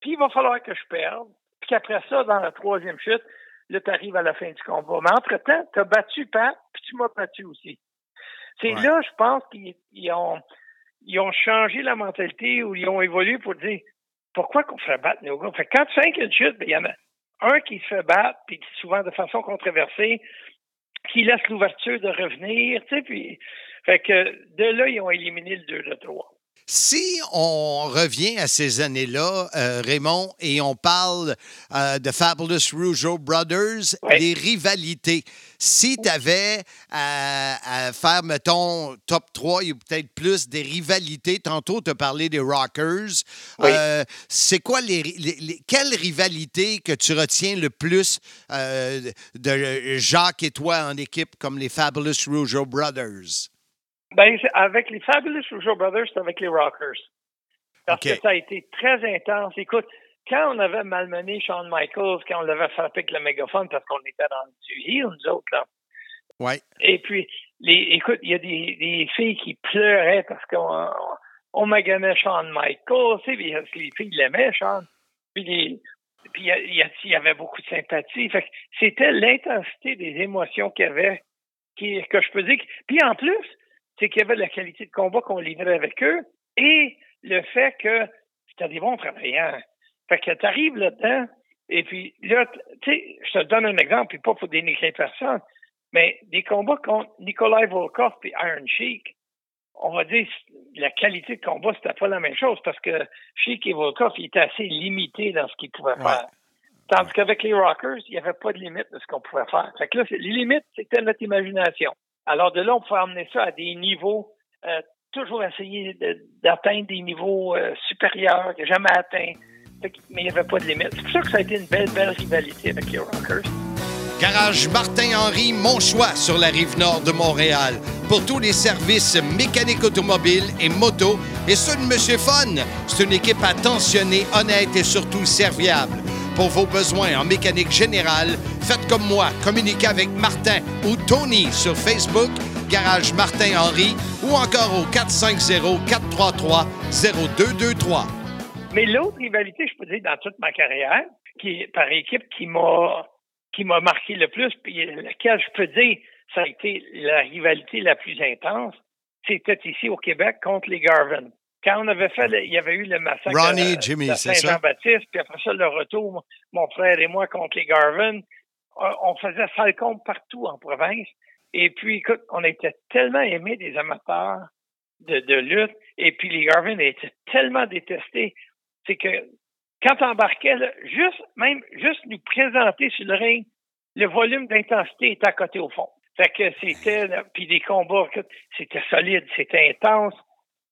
S9: puis il va falloir que je perde, puis qu'après ça, dans la troisième chute, là, tu arrives à la fin du combat. Mais entre-temps, tu as battu Pat, puis tu m'as battu aussi. C'est
S5: Ouais.
S9: là, je pense qu'ils ils ont, ils ont changé la mentalité ou ils ont évolué pour dire pourquoi qu'on ferait battre nos gars? Fait que quand tu fais une chute, ben, il y en a un qui se fait battre, puis souvent de façon controversée, qui laisse l'ouverture de revenir, tu sais, puis fait que de là, ils ont éliminé le 2 de 3.
S5: Si on revient à ces années-là, euh, Raymond, et on parle euh, de Fabulous Rougeau Brothers,
S9: Ouais.
S5: les rivalités. Si tu avais à, à faire, mettons, top 3 ou peut-être plus des rivalités, tantôt tu as parlé des Rockers,
S9: Oui.
S5: euh, c'est quoi les, les- les- quelle rivalité que tu retiens le plus de Jacques et toi en équipe comme les Fabulous Rougeau Brothers?
S9: Ben, avec les Fabulous Rougeau Brothers, c'est avec les Rockers. Parce que ça a été très intense. Écoute, quand on avait malmené Shawn Michaels, quand on l'avait frappé avec le mégaphone, parce qu'on était dans du heel, nous autres, là.
S5: Ouais.
S9: Et puis, les, écoute, il y a des, des filles qui pleuraient parce qu'on on, maganait Shawn Michaels, tu sais, parce que les filles l'aimaient, Shawn. Puis, les- puis il y, a- il y a- il y avait beaucoup de sympathie. Fait c'était l'intensité des émotions qu'il y avait qui, que je peux dire. Puis en plus, c'est qu'il y avait la qualité de combat qu'on livrait avec eux et le fait que c'était des bons travailleurs. Fait que t'arrives là-dedans, et puis là, tu sais, je te donne un exemple, puis pas pour dénigrer personne, mais des combats contre Nikolai Volkov et Iron Sheik, on va dire la qualité de combat, c'était pas la même chose parce que Sheik et Volkov, ils étaient assez limités dans ce qu'ils pouvaient
S5: Ouais.
S9: faire. Tandis qu'avec les Rockers, il n'y avait pas de limite de ce qu'on pouvait faire. Fait que là, les limites, c'était notre imagination. Alors de là, on pouvait amener ça à des niveaux, euh, toujours essayer d'atteindre des niveaux euh, supérieurs, que jamais atteints. Mais il n'y avait pas de limite. C'est pour ça que ça a été une belle, belle rivalité avec les Rockers.
S5: Garage Martin-Henri, mon choix sur la rive nord de Montréal. Pour tous les services mécaniques automobiles et moto. Et ceux de Monsieur Fun. C'est une équipe attentionnée, honnête et surtout serviable. Pour vos besoins en mécanique générale, faites comme moi. Communiquez avec Martin ou Tony sur Facebook, Garage Martin-Henri ou encore au 450-433-0223.
S9: Mais l'autre rivalité, je peux dire, dans toute ma carrière, qui est par équipe, qui m'a qui m'a marqué le plus, puis laquelle je peux dire, ça a été la rivalité la plus intense, c'était ici au Québec contre les Garvin. Quand on avait fait, le- il y avait eu le massacre
S5: Ronnie et Jimmy,
S9: de? Saint-Jean-Baptiste, puis après ça, le retour, mon frère et moi contre les Garvin, on faisait Falcon partout en province. Et puis, écoute, on était tellement aimés des amateurs de, de lutte, et puis les Garvin étaient tellement détestés, c'est que quand on embarquait, là, juste, même, juste nous présenter sur le ring, le volume d'intensité était à côté au fond. Fait que c'était, puis des combats, écoute, c'était solide, c'était intense.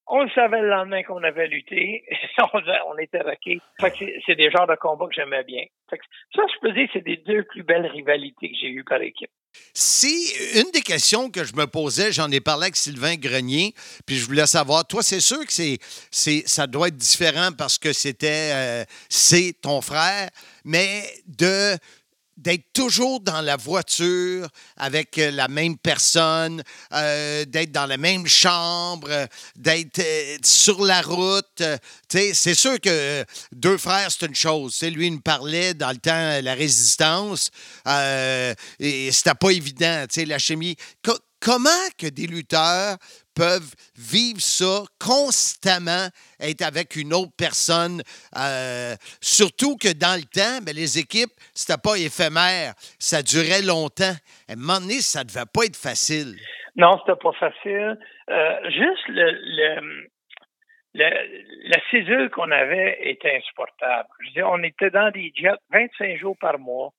S9: On le savait le lendemain qu'on avait lutté. <laughs> on, était que c'est- des genres de combats que j'aimais bien. Ça, je peux dire, c'est des deux plus belles rivalités que j'ai eues par équipe.
S5: Si une des questions que je me posais, j'en ai parlé avec Sylvain Grenier, puis je voulais savoir, toi, c'est sûr que c'est, c'est, ça doit être différent parce que c'était, euh, c'est ton frère, mais de d'être toujours dans la voiture avec euh, la même personne, euh, d'être dans la même chambre, euh, d'être sur la route. c'est sûr que deux frères, c'est une chose. Tu sais, lui, il me parlait dans le temps la résistance et c'était pas évident, la chimie. Co- comment que des lutteurs peuvent vivre ça constamment, être avec une autre personne, euh, surtout que dans le temps, ben, les équipes, c'était pas éphémère, ça durait longtemps. À un moment donné, ça devait pas être facile.
S9: Non, c'était pas facile. Euh, juste le, le, le- la cédule qu'on avait était insupportable. Je on était dans des jets 25 jours par mois.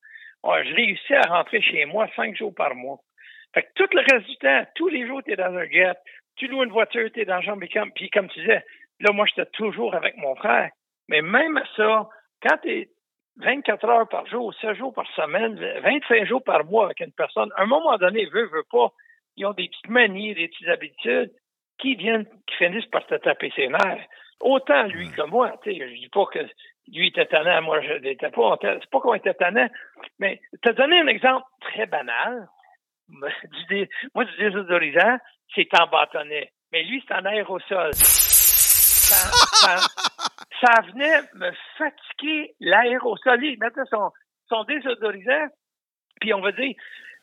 S9: Je réussis à rentrer chez moi 5 jours par mois. Fait que tout le reste du temps, tous les jours, tu es dans un jet. Tu loues une voiture, tu es dans le chambre Puis comme tu disais, là, moi, j'étais toujours avec mon frère. Mais même ça, quand tu es 24 heures par jour, 7 jours par semaine, 25 jours par mois avec une personne, à un moment donné, veut, veut pas, ils ont des petites manies, des petites habitudes qui viennent, qui finissent par te taper ses nerfs. Autant lui que moi, tu sais, je dis pas que lui était tannant, moi je l'étais pas, c'est pas qu'on était tannant, mais te donner un exemple très banal, <laughs> moi du désodorisant, c'est en bâtonnet, mais lui c'est en aérosol. Ça, ça- ça venait me fatiguer l'aérosol. Il mettait son, son désodorisant, puis on va dire,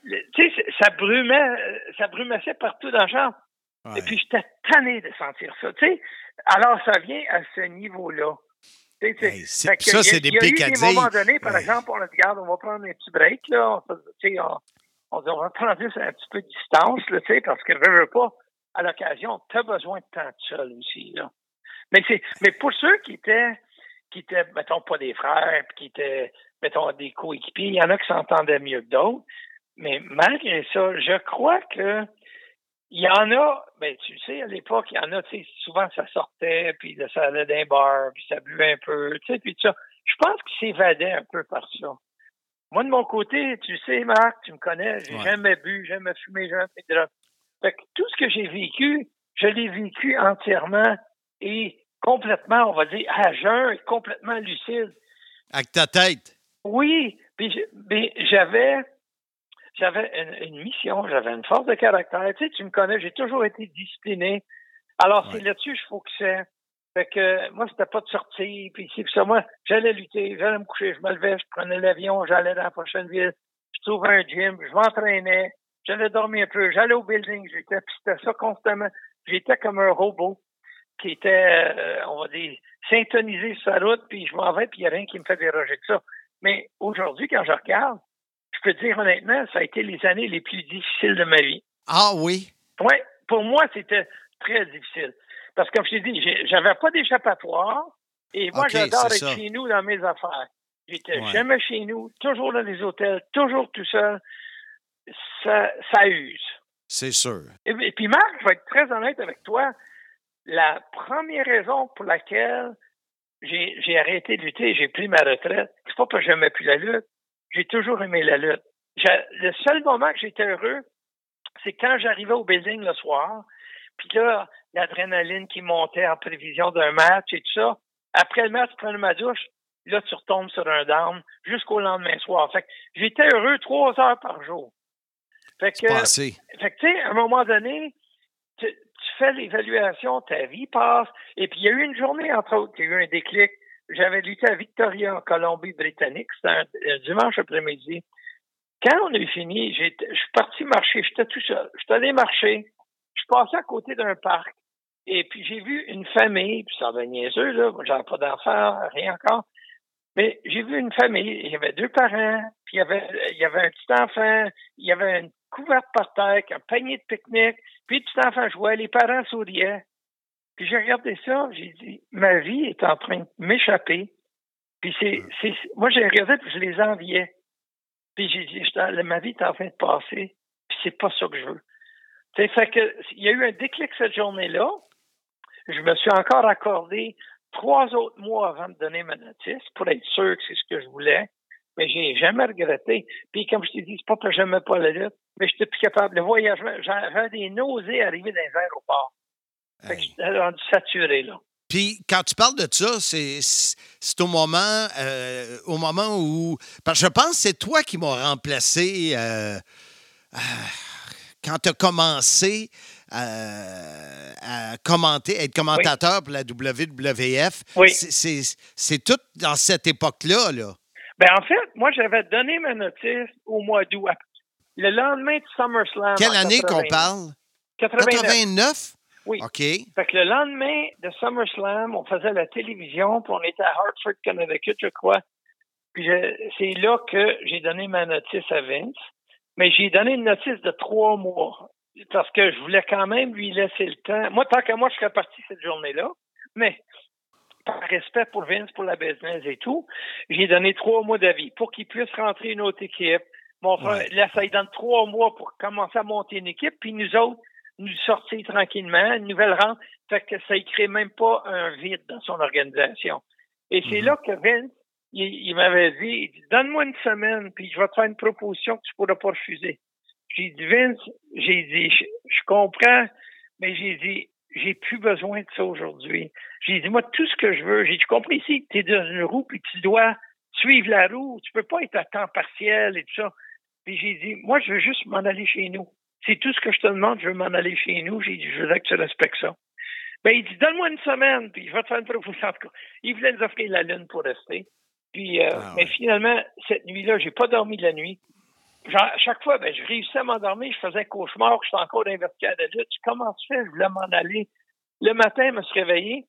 S9: le- tu sais, ça brumait, euh, ça brumessait partout dans la chambre. Et puis, j'étais tanné de sentir ça, tu sais. Alors, ça vient à ce niveau-là. C'est-
S5: ça,
S9: il y a-
S5: c'est des
S9: Il y a eu des
S5: picadilles.
S9: moments donnés, par
S5: Ouais.
S9: exemple, on a dit, regarde, on va prendre un petit break, là. On, on, dit, on va prendre juste un petit peu de distance, tu sais, parce que, veux, veux pas, à l'occasion, tu as besoin de temps de seul aussi, là. Mais, c'est, mais pour ceux qui étaient, qui étaient, mettons, pas des frères, puis qui étaient, mettons, des coéquipiers, il y en a qui s'entendaient mieux que d'autres. Mais malgré ça, je crois que il y en a, ben tu sais, à l'époque, il y en a, tu sais, souvent ça sortait, puis ça allait d'un bar, puis ça buvait un peu, tu sais, puis ça. Je pense qu'il s'évadait un peu par ça. Moi, de mon côté, tu sais, Marc, tu me connais, j'ai jamais bu, jamais fumé, jamais fait de Fait que tout ce que j'ai vécu, je l'ai vécu entièrement et complètement, on va dire, à jeun, complètement lucide.
S5: Avec ta tête.
S9: Oui, puis j'avais j'avais une, mission, j'avais une force de caractère. Tu sais, tu me connais, j'ai toujours été discipliné. Alors, c'est là-dessus que je focusais. Fait que moi, c'était pas de sortir, puis c'est ça. Moi, j'allais lutter, j'allais me coucher, je me levais, je prenais l'avion, j'allais dans la prochaine ville, je trouvais un gym, je m'entraînais, j'allais dormir un peu, j'allais au building, j'étais, c'était ça constamment. J'étais comme un robot qui était, euh, on va dire, syntonisé sur sa route, puis je m'en vais, puis il n'y a rien qui me fait déroger de ça. Mais aujourd'hui, quand je regarde, je peux dire honnêtement, ça a été les années les plus difficiles de ma vie.
S5: Ah oui?
S9: Oui, pour moi, c'était très difficile. Parce que comme je t'ai dit, j'avais pas d'échappatoire. Et moi, j'adore être chez nous dans mes affaires. J'étais jamais chez nous, toujours dans les hôtels, toujours tout seul. Ça, ça use.
S5: C'est sûr.
S9: Et, puis, Marc, je vais être très honnête avec toi. La première raison pour laquelle j'ai arrêté de lutter, j'ai pris ma retraite, c'est pas parce que j'aimais plus la lutte. J'ai toujours aimé la lutte. Le seul moment que j'étais heureux, c'est quand j'arrivais au building le soir, puis là, l'adrénaline qui montait en prévision d'un match et tout ça. Après le match, tu prends ma douche, là, tu retombes sur un down jusqu'au lendemain soir. Fait que j'étais heureux trois heures par jour. Fait que, fait que tu sais, à un moment donné, tu, fais l'évaluation, ta vie passe. Et puis, il y a eu une journée, entre autres, il y a eu un déclic. J'avais lutté à Victoria, en Colombie-Britannique. C'était un, dimanche après-midi. Quand on a fini, je suis parti marcher. J'étais tout seul. Je suis allé marcher. Je passais à côté d'un parc. Et puis j'ai vu une famille, puis ça va niaiseux, là, j'avais pas d'enfants, rien encore. Mais j'ai vu une famille, il y avait deux parents, puis il y avait, il y avait un petit enfant, il y avait une couverte par terre, un panier de pique-nique, puis le petit enfant jouait, les parents souriaient. Puis j'ai regardé ça, j'ai dit, ma vie est en train de m'échapper. Puis c'est, c'est, moi j'ai regardé, puis je les enviais. Puis j'ai dit, ma vie est en train de passer, puis c'est pas ça que je veux. C'est fait que il y a eu un déclic cette journée-là. Je me suis encore accordé trois autres mois avant de donner ma notice pour être sûr que c'est ce que je voulais. Mais j'ai jamais regretté. Puis comme je t'ai dit, c'est pas que j'aimais pas la lutte, mais j'étais plus capable. Le voyage, j'avais des nausées arriver dans les aéroports. Fait que j'étais rendu saturé, là.
S5: Puis quand tu parles de ça, c'est au moment euh, au moment où. Parce que je pense que c'est toi qui m'as remplacé euh, euh, quand tu as commencé euh, à commenter, être commentateur pour la WWF.
S9: Oui.
S5: C'est tout dans cette époque-là. Là.
S9: Ben, en fait, moi, j'avais donné ma notice au mois d'août. Le lendemain de SummerSlam.
S5: Quelle année qu'on parle? 89.
S9: Oui.
S5: OK.
S9: Fait que le lendemain de SummerSlam, on faisait la télévision, puis on était à Hartford, Connecticut, je crois. Puis c'est là que j'ai donné ma notice à Vince. Mais j'ai donné une notice de trois mois parce que je voulais quand même lui laisser le temps. Moi, tant que moi, je serais parti cette journée-là, mais par respect pour Vince, pour la business et tout, j'ai donné trois mois d'avis pour qu'il puisse rentrer une autre équipe. Mon frère, là, ça lui donne trois mois pour commencer à monter une équipe, puis nous autres, nous sortir tranquillement, une nouvelle rente. Fait que ça ne crée même pas un vide dans son organisation. Et c'est mhm. là que Vince, il, m'avait dit, dit donne-moi une semaine, puis je vais te faire une proposition que tu pourras pas refuser. J'ai dit, Vince, j'ai dit, je, comprends, mais j'ai dit, j'ai plus besoin de ça aujourd'hui. J'ai dit, moi, tout ce que je veux, j'ai dit, compris ici, tu es dans une roue, puis tu dois suivre la roue. Tu peux pas être à temps partiel et tout ça. Puis j'ai dit, moi, je veux juste m'en aller chez nous. C'est tout ce que je te demande, je veux m'en aller chez nous. J'ai dit, je veux que tu respectes ça. Ben, il dit, donne-moi une semaine, puis je vais te faire une proposition. Il voulait nous offrir la lune pour rester. Puis, euh, ah mais finalement, cette nuit-là, j'ai pas dormi de la nuit. À chaque fois, ben, je réussissais à m'endormir, je faisais un cauchemar, j'étais encore dans de lutte. Comment tu fais? Je voulais m'en aller. Le matin, je me suis réveillé.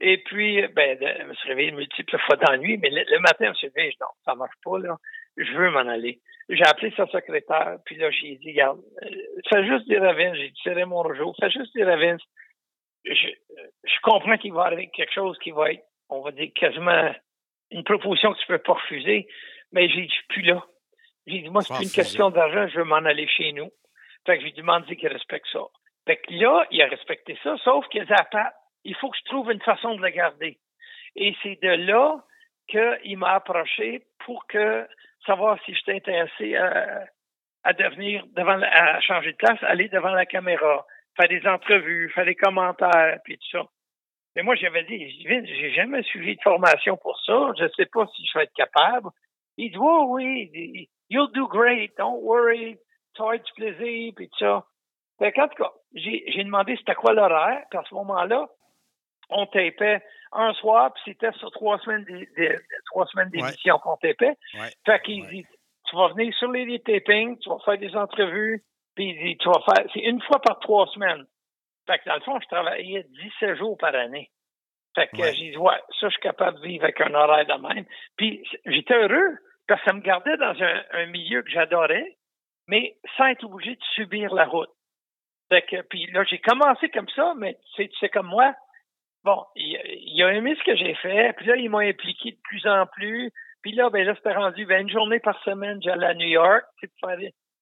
S9: Et puis, ben, je me suis réveillé multiples fois dans la nuit, mais le, matin, je me suis réveillé, non, ça marche pas, là. Je veux m'en aller. J'ai appelé sa secrétaire, puis là, j'ai dit, regarde, euh, fais juste à Vince, j'ai tiré mon rejour, fais juste à Vince, je, je comprends qu'il va arriver quelque chose qui va être, on va dire, quasiment une proposition que tu peux pas refuser, mais j'ai dit, je suis plus là. J'ai dit, moi, c'est plus une question d'argent, je veux m'en aller chez nous. Fait que j'ai demandé qu'il respecte ça. Fait que là, il a respecté ça, sauf que Zappa, il faut que je trouve une façon de le garder. Et c'est de là qu'il m'a approché pour que savoir si j'étais intéressé à, à devenir devant la- à changer de place, aller devant la caméra, faire des entrevues, faire des commentaires, puis tout ça. Mais moi, j'avais dit, j'ai jamais suivi de formation pour ça. Je sais pas si je vais être capable. Il dit, oh, oui, you'll do great, don't worry, ça va être du plaisir, puis tout ça. Fait qu'en tout cas, j'ai demandé c'était quoi l'horaire, puis à ce moment-là, on tapait un soir, puis c'était sur trois semaines trois semaines d'émission qu'on tapait.
S5: Ouais.
S9: Fait qu'il dit, tu vas venir sur les tapings, tu vas faire des entrevues, puis il dit, tu vas faire, c'est une fois par trois semaines. Fait que dans le fond, je travaillais 17 jours par année. Fait que
S5: Ouais.
S9: j'ai dit, ouais, ça, je suis capable de vivre avec un horaire de même. Puis j'étais heureux, ça me gardait dans un, milieu que j'adorais, mais sans être obligé de subir la route. Fait que, puis là, j'ai commencé comme ça, mais tu sais, tu sais comme moi, bon, il, il a aimé ce que j'ai fait, puis là, il m'a impliqué de plus en plus, puis là, ben là, c'était rendu, ben, une journée par semaine, j'allais à New York,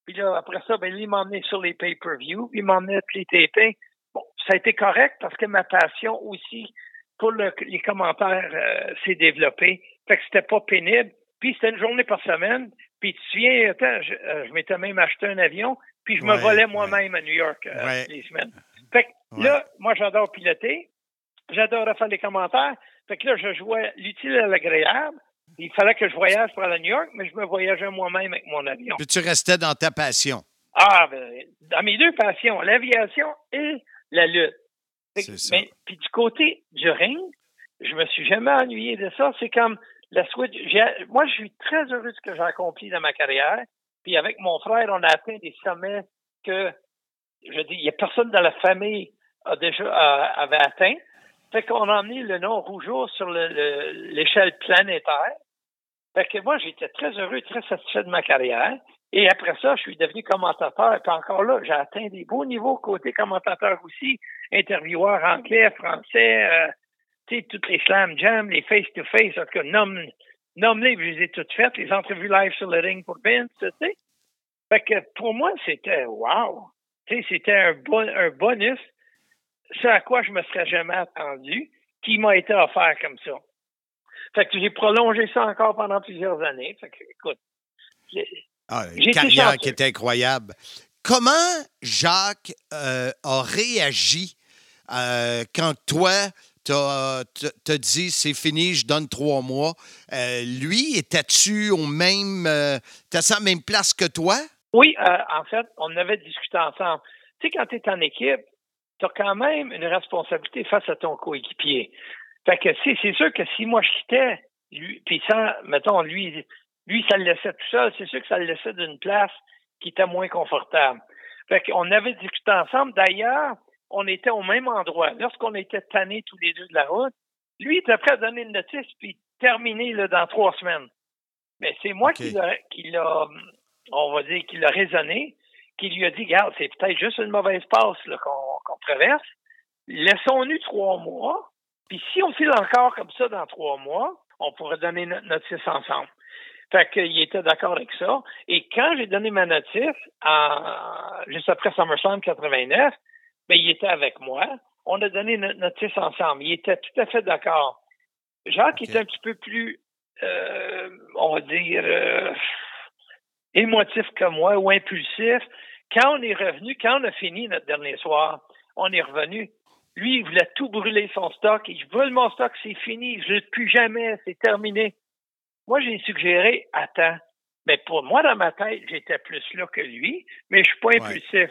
S9: puis là, après ça, ben, lui, il m'a emmené sur les pay-per-view, il à tous les tapings. Bon, ça a été correct parce que ma passion aussi pour le- les commentaires euh, s'est développée. Fait que c'était pas pénible. Puis c'était une journée par semaine. Puis tu te souviens, attends, je, euh, je m'étais même acheté un avion, puis je me volais
S5: ouais.
S9: moi-même à New York euh, les semaines. Fait que là, moi j'adore piloter, j'adore faire des commentaires. Fait que là, je jouais l'utile à l'agréable. Il fallait que je voyage pour aller à New York, mais je me voyageais moi-même avec mon avion.
S5: Puis tu restais dans ta passion.
S9: Ah, ben, dans mes deux passions, l'aviation et la lutte. Que-
S5: C'est ça.
S9: Mais puis du côté du ring, je me suis jamais ennuyé de ça. C'est comme la switch. Moi, je suis très heureux de ce que j'ai accompli dans ma carrière. Puis avec mon frère, on a atteint des sommets que, je dis, il y a personne dans la famille a déjà avait atteint. Fait qu'on a emmené le nom Rougeau sur le- le- l'échelle planétaire. Fait que moi, j'étais très heureux, très satisfait de ma carrière. Et après ça, je suis devenu commentateur. Puis encore là, j'ai atteint des beaux niveaux côté commentateur aussi. Intervieweur anglais, français, euh, tu sais, toutes les slam jams, les face-to-face, en tout cas, nomme, nomme-les, je les ai toutes faites, les entrevues live sur le ring pour Vince, tu sais. Fait que pour moi, c'était wow. Tu sais, c'était un, bon, un bonus, ce à quoi je me serais jamais attendu, qui m'a été offert comme ça. Fait que j'ai prolongé ça encore pendant plusieurs années. Fait que, écoute,
S5: Ah, une carrière qui est incroyable. Comment Jacques euh, a réagi euh, quand toi, t'as dit c'est fini, je donne trois mois? Euh, lui, étais-tu au même, euh, t'as à la même place que toi?
S9: Oui, euh, en fait, on avait discuté ensemble. Tu sais, quand tu es en équipe, tu as quand même une responsabilité face à ton coéquipier. Fait que c'est sûr que si moi je quittais, lui, puis sans, mettons, lui, lui, ça le laissait tout seul, c'est sûr que ça le laissait d'une place qui était moins confortable. Fait qu'on avait discuté ensemble. D'ailleurs, on était au même endroit. Lorsqu'on était tannés tous les deux de la route, lui était prêt à donner une notice puis terminer là, dans trois semaines. Mais c'est moi qui l'a, qui l'a, on va dire, qui l'a raisonné, qui lui a dit, regarde, c'est peut-être juste une mauvaise passe là, qu'on, qu'on traverse. Laissons-nous trois mois. Puis si on file encore comme ça dans trois mois, on pourrait donner notre notice ensemble. Fait qu'il était d'accord avec ça. Et quand j'ai donné ma notice, juste après SummerSlam 89, ben, il était avec moi. On a donné notre notice ensemble. Il était tout à fait d'accord. Jacques
S5: Ok.
S9: était un petit peu plus, euh, on va dire, euh, émotif que moi ou impulsif. Quand on est revenu, quand on a fini notre dernier soir, on est revenu. Lui, il voulait tout brûler son stock. Il brûle mon stock, c'est fini, je ne plus jamais, c'est terminé. Moi, j'ai suggéré, attends. Mais pour moi, dans ma tête, j'étais plus là que lui, mais je suis pas impulsif.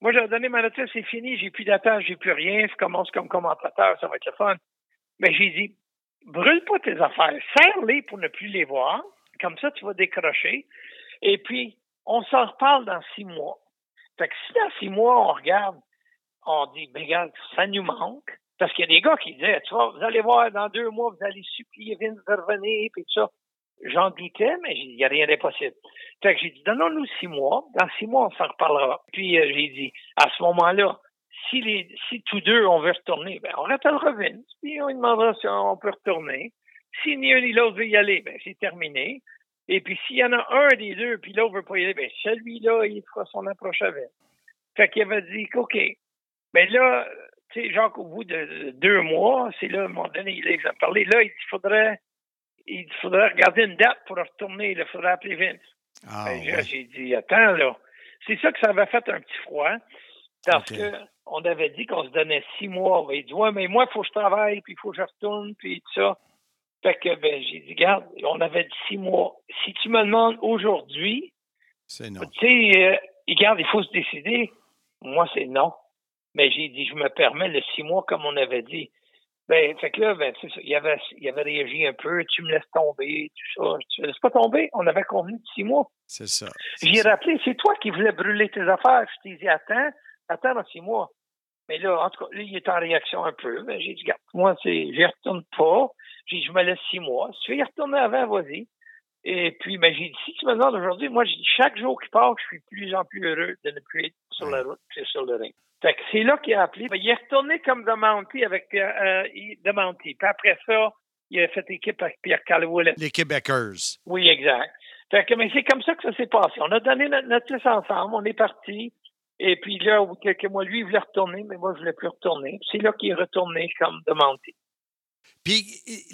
S9: Moi, j'ai donné ma notice, c'est fini, j'ai plus d'attache, j'ai plus rien, je commence comme commentateur, ça va être le fun. Mais j'ai dit, brûle pas tes affaires, serre-les pour ne plus les voir, comme ça tu vas décrocher, et puis on s'en reparle dans six mois. Fait que si dans six mois, on regarde, on dit, ben regarde, ça nous manque, parce qu'il y a des gars qui disaient, tu vois, vous allez voir, dans deux mois, vous allez supplier Vince de revenir, puis tout ça. J'en doutais, mais il n'y a rien d'impossible. Fait que j'ai dit, donnons-nous six mois. Dans six mois, on s'en reparlera. Puis euh, j'ai dit, à ce moment-là, si, les, si tous deux, on veut retourner, ben, on rappellera Vince, puis on lui demandera si on peut retourner. Si ni un ni l'autre veut y aller, ben, c'est terminé. Et puis, s'il y en a un des deux, puis l'autre veut pas y aller, ben, celui-là, il fera son approche avec. Fait qu'il avait dit, OK. Ben là, tu sais, Jacques, au bout de deux mois, c'est là, à un moment donné, il a parlé, là, il faudrait, il faudrait regarder une date pour retourner, il faudrait appeler Vince.
S5: Ah,
S9: Ben,
S5: ouais.
S9: J'ai dit, attends, là. C'est ça que ça avait fait un petit froid. Parce
S5: Ok.
S9: que on avait dit qu'on se donnait six mois. Il dit, ouais, mais moi, il faut que je travaille, puis il faut que je retourne, puis tout ça. Fait que, ben, j'ai dit, garde, on avait dit six mois. Si tu me demandes aujourd'hui,
S5: C'est non.
S9: tu sais, euh, regarde, il faut se décider. Moi, c'est non. Mais j'ai dit, je me permets le six mois comme on avait dit. Ben, fait que là, ben, c'est ça. Il avait, il avait réagi un peu. Tu me laisses tomber, tout ça. Tu me laisses pas tomber. On avait convenu de six mois.
S5: C'est ça.
S9: J'ai rappelé, c'est toi qui voulais brûler tes affaires. Je t'ai dit, attends, attends dans six mois. Mais là, en tout cas, là, il est en réaction un peu. Mais j'ai dit, regarde, moi, c'est, j'y retourne pas. J'ai dit, je me laisse six mois. Si tu veux y retourner avant, vas-y. Et puis, ben, j'ai dit, si tu me demandes aujourd'hui, moi, j'ai dit, chaque jour qui passe, je suis de plus en plus heureux de ne plus être sur la route que sur le ring. Fait que c'est là qu'il a appelé. Il est retourné comme de Mounty avec, euh, euh, Mounty. Puis après ça, il a fait équipe avec Pierre Calwood.
S5: Les Québécois.
S9: Oui, exact. Fait que, mais c'est comme ça que ça s'est passé. On a donné notre notice ensemble, on est parti. Et puis là, au bout de quelques mois, lui, il voulait retourner, mais moi, je voulais plus retourner. C'est là qu'il est retourné comme demandé.
S5: Puis,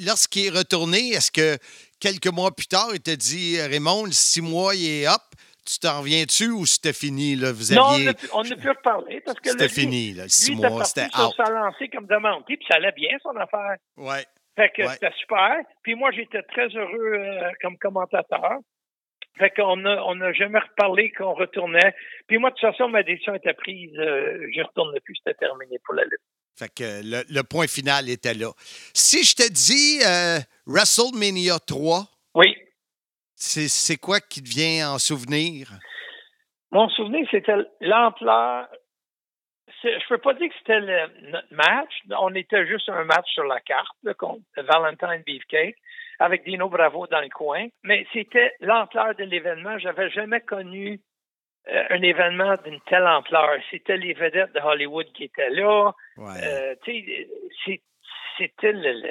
S5: lorsqu'il est retourné, est-ce que quelques mois plus tard, il t'a dit, Raymond, six mois, il est up, tu t'en reviens-tu ou c'était fini? Là? Vous
S9: Non, on
S5: aviez...
S9: n'a pu- on n'a plus reparlé parce que
S5: C'était fini, là, le six
S9: lui,
S5: mois, c'était out.
S9: lancée comme demandé, puis ça allait bien, son affaire.
S5: Ouais.
S9: Fait que
S5: Ouais.
S9: c'était super. Puis moi, j'étais très heureux euh, comme commentateur. Fait qu'on a, on n'a jamais reparlé qu'on retournait. Puis moi, de toute façon, ma décision était prise. Euh, je retournais plus, c'était terminé pour la lutte.
S5: Fait que le, le point final était là. Si je te dis euh, WrestleMania 3,
S9: Oui.
S5: C'est c'est quoi qui te vient en souvenir?
S9: Mon souvenir, c'était l'ampleur. Je peux pas dire que c'était notre match. On était juste un match sur la carte là, contre Valentine Beefcake avec Dino Bravo dans le coin. Mais c'était l'ampleur de l'événement. J'avais jamais connu euh, un événement d'une telle ampleur. C'était les vedettes de Hollywood qui étaient là.
S5: Ouais.
S9: Euh, c'était le, le-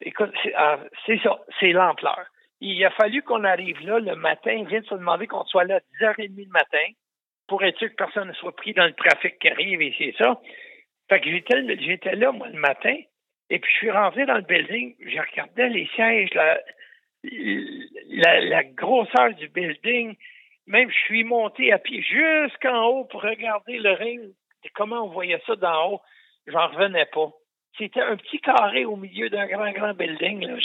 S9: écoute, c'est ah, c'est ça, c'est l'ampleur. Il a fallu qu'on arrive là le matin. Vince a demandé qu'on soit là à 10h30 le matin pour être sûr que personne ne soit pris dans le trafic qui arrive et c'est ça. Fait que j'étais, là, moi, le matin, et puis je suis rentré dans le building, je regardais les sièges, la, la, la grosseur du building. Même je suis monté à pied jusqu'en haut pour regarder le ring. Comment on voyait ça d'en haut, j'en revenais pas. C'était un petit carré au milieu d'un grand, grand building. Là.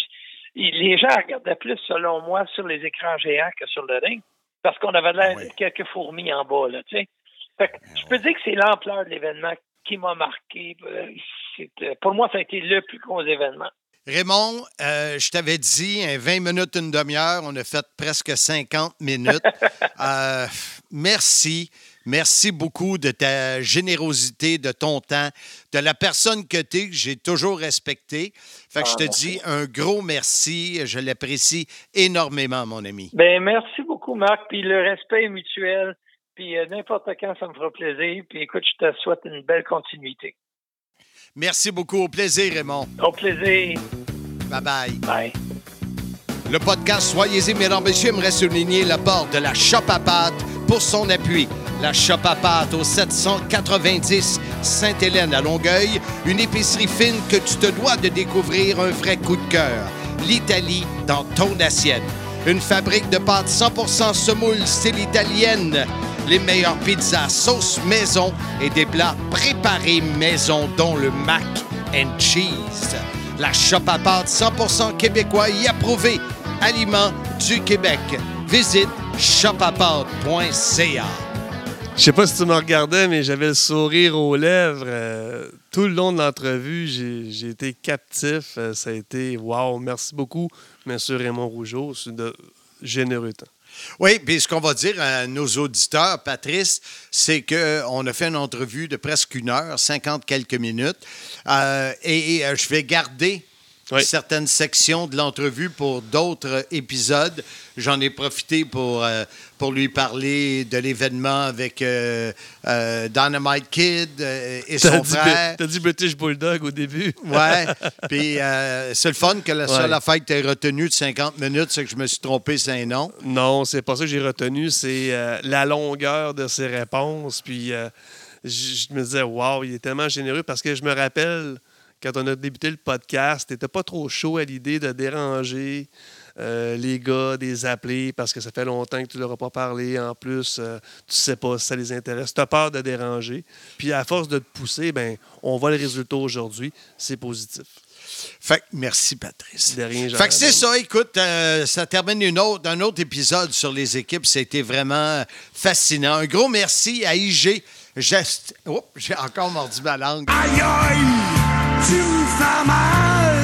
S9: Les gens regardaient plus, selon moi, sur les écrans géants que sur le ring. Parce qu'on avait l'air
S5: Oui.
S9: quelques fourmis en bas, là, tu sais. Fait que je peux dire que c'est l'ampleur de l'événement qui m'a marqué. Euh, c'était- Pour moi, ça a été le plus gros événement.
S5: Raymond, euh, je t'avais dit, un 20 minutes, une demi-heure, on a fait presque 50 minutes. <laughs> Euh, merci. Merci beaucoup de ta générosité, de ton temps, de la personne que tu es, que j'ai toujours respectée. Fait que
S9: Ah,
S5: je te
S9: merci.
S5: dis un gros merci. Je l'apprécie énormément, mon ami.
S9: Ben, merci beaucoup, Marc. Puis le respect est mutuel. Puis euh, n'importe quand, ça me fera plaisir. Puis écoute, je te souhaite une belle continuité.
S5: Merci beaucoup. Au plaisir, Raymond.
S9: Au plaisir.
S5: Bye-bye.
S9: Bye.
S5: Le podcast Soyez-y, mesdames messieurs, aimerait souligner l'apport de la Shop à pâte pour son appui. La Shop à pâte au 790 Sainte-Hélène à Longueuil, une épicerie fine que tu te dois de découvrir un vrai coup de cœur. L'Italie dans ton assiette. Une fabrique de pâtes 100% semoule style italienne. Les meilleures pizzas sauce maison et des plats préparés maison dont le mac and cheese. La shop à pâtes 100% québécois y approuvé. Aliments du Québec. Visite shopapâtes.ca.
S4: Je sais pas si tu me regardais, mais j'avais le sourire aux lèvres. euh, tout le long de l'entrevue, j'ai été captif. Euh, ça a été wow. Merci beaucoup, M. Raymond Rougeau. C'est de généreux temps.
S5: Oui, puis ce qu'on va dire à nos auditeurs, Patrice, c'est qu'on a fait une entrevue de presque une heure, 50 quelques minutes, Euh, et, et, je vais garder
S4: Oui.
S5: certaines sections de l'entrevue pour d'autres épisodes. J'en ai profité pour, euh, pour lui parler de l'événement avec euh, euh, Dynamite Kid et son frère.
S4: t'as dit British Bulldog au début.
S5: Ouais. <laughs> Puis c'est le fun que la seule
S4: Ouais.
S5: affaire que tu as retenue de 50 minutes, c'est que je me suis trompé, c'est un nom.
S4: Non, c'est pas ça que j'ai retenu. C'est la longueur de ses réponses. Puis je je me disais, waouh, il est tellement généreux parce que je me rappelle quand on a débuté le podcast, t'étais pas trop chaud à l'idée de déranger euh, les gars, des appeler parce que ça fait longtemps que tu leur as pas parlé. En plus, euh, tu sais pas si ça les intéresse. Tu as peur de déranger. Puis à force de te pousser, ben, on voit le résultat aujourd'hui. C'est positif.
S5: Fait que merci, Patrice.
S4: De rien,
S5: Fait que c'est ça, écoute, euh, ça termine une autre, un autre épisode sur les équipes. C'était vraiment fascinant. Un gros merci à IG j'ai encore mordu ma langue.
S6: Aïe aïe, tu me fais mal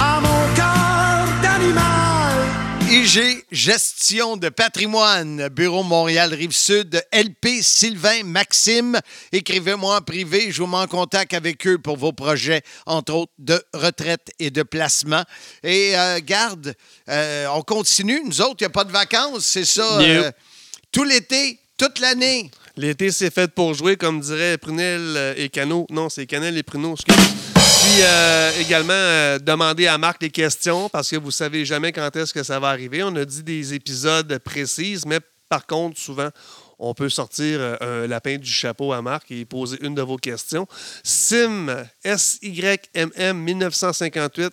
S6: à mon cœur d'animal.
S5: IG Gestion de patrimoine, Bureau Montréal Rive-Sud, LP Sylvain Maxime. Écrivez-moi en privé, je vous mets en contact avec eux pour vos projets, entre autres de retraite et de placement. Et euh, garde, euh, on continue. Nous autres, il n'y a pas de vacances, c'est ça.
S4: Yep.
S5: euh, tout l'été, toute l'année.
S4: L'été, c'est fait pour jouer, comme dirait Prunel euh, et Cano. Non, c'est Canel et Pruneau. Puis euh, également, euh, demander à Marc les questions parce que vous savez jamais quand est-ce que ça va arriver. On a dit des épisodes précis, mais par contre, souvent, on peut sortir un lapin du chapeau à Marc et poser une de vos questions. Sim, S-Y-M-M 1958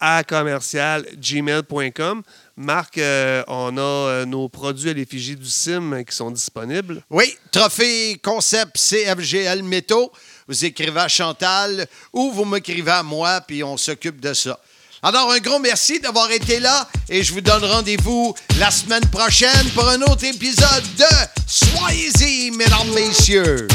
S4: à commercial gmail.com. Marc, euh, on a euh, nos produits à l'effigie du CIM qui sont disponibles.
S5: Oui, trophée concept CFGL Métaux. Vous écrivez à Chantal ou vous m'écrivez à moi, puis on s'occupe de ça. Alors, un gros merci d'avoir été là et je vous donne rendez-vous la semaine prochaine pour un autre épisode de Soyez-y, mesdames, messieurs.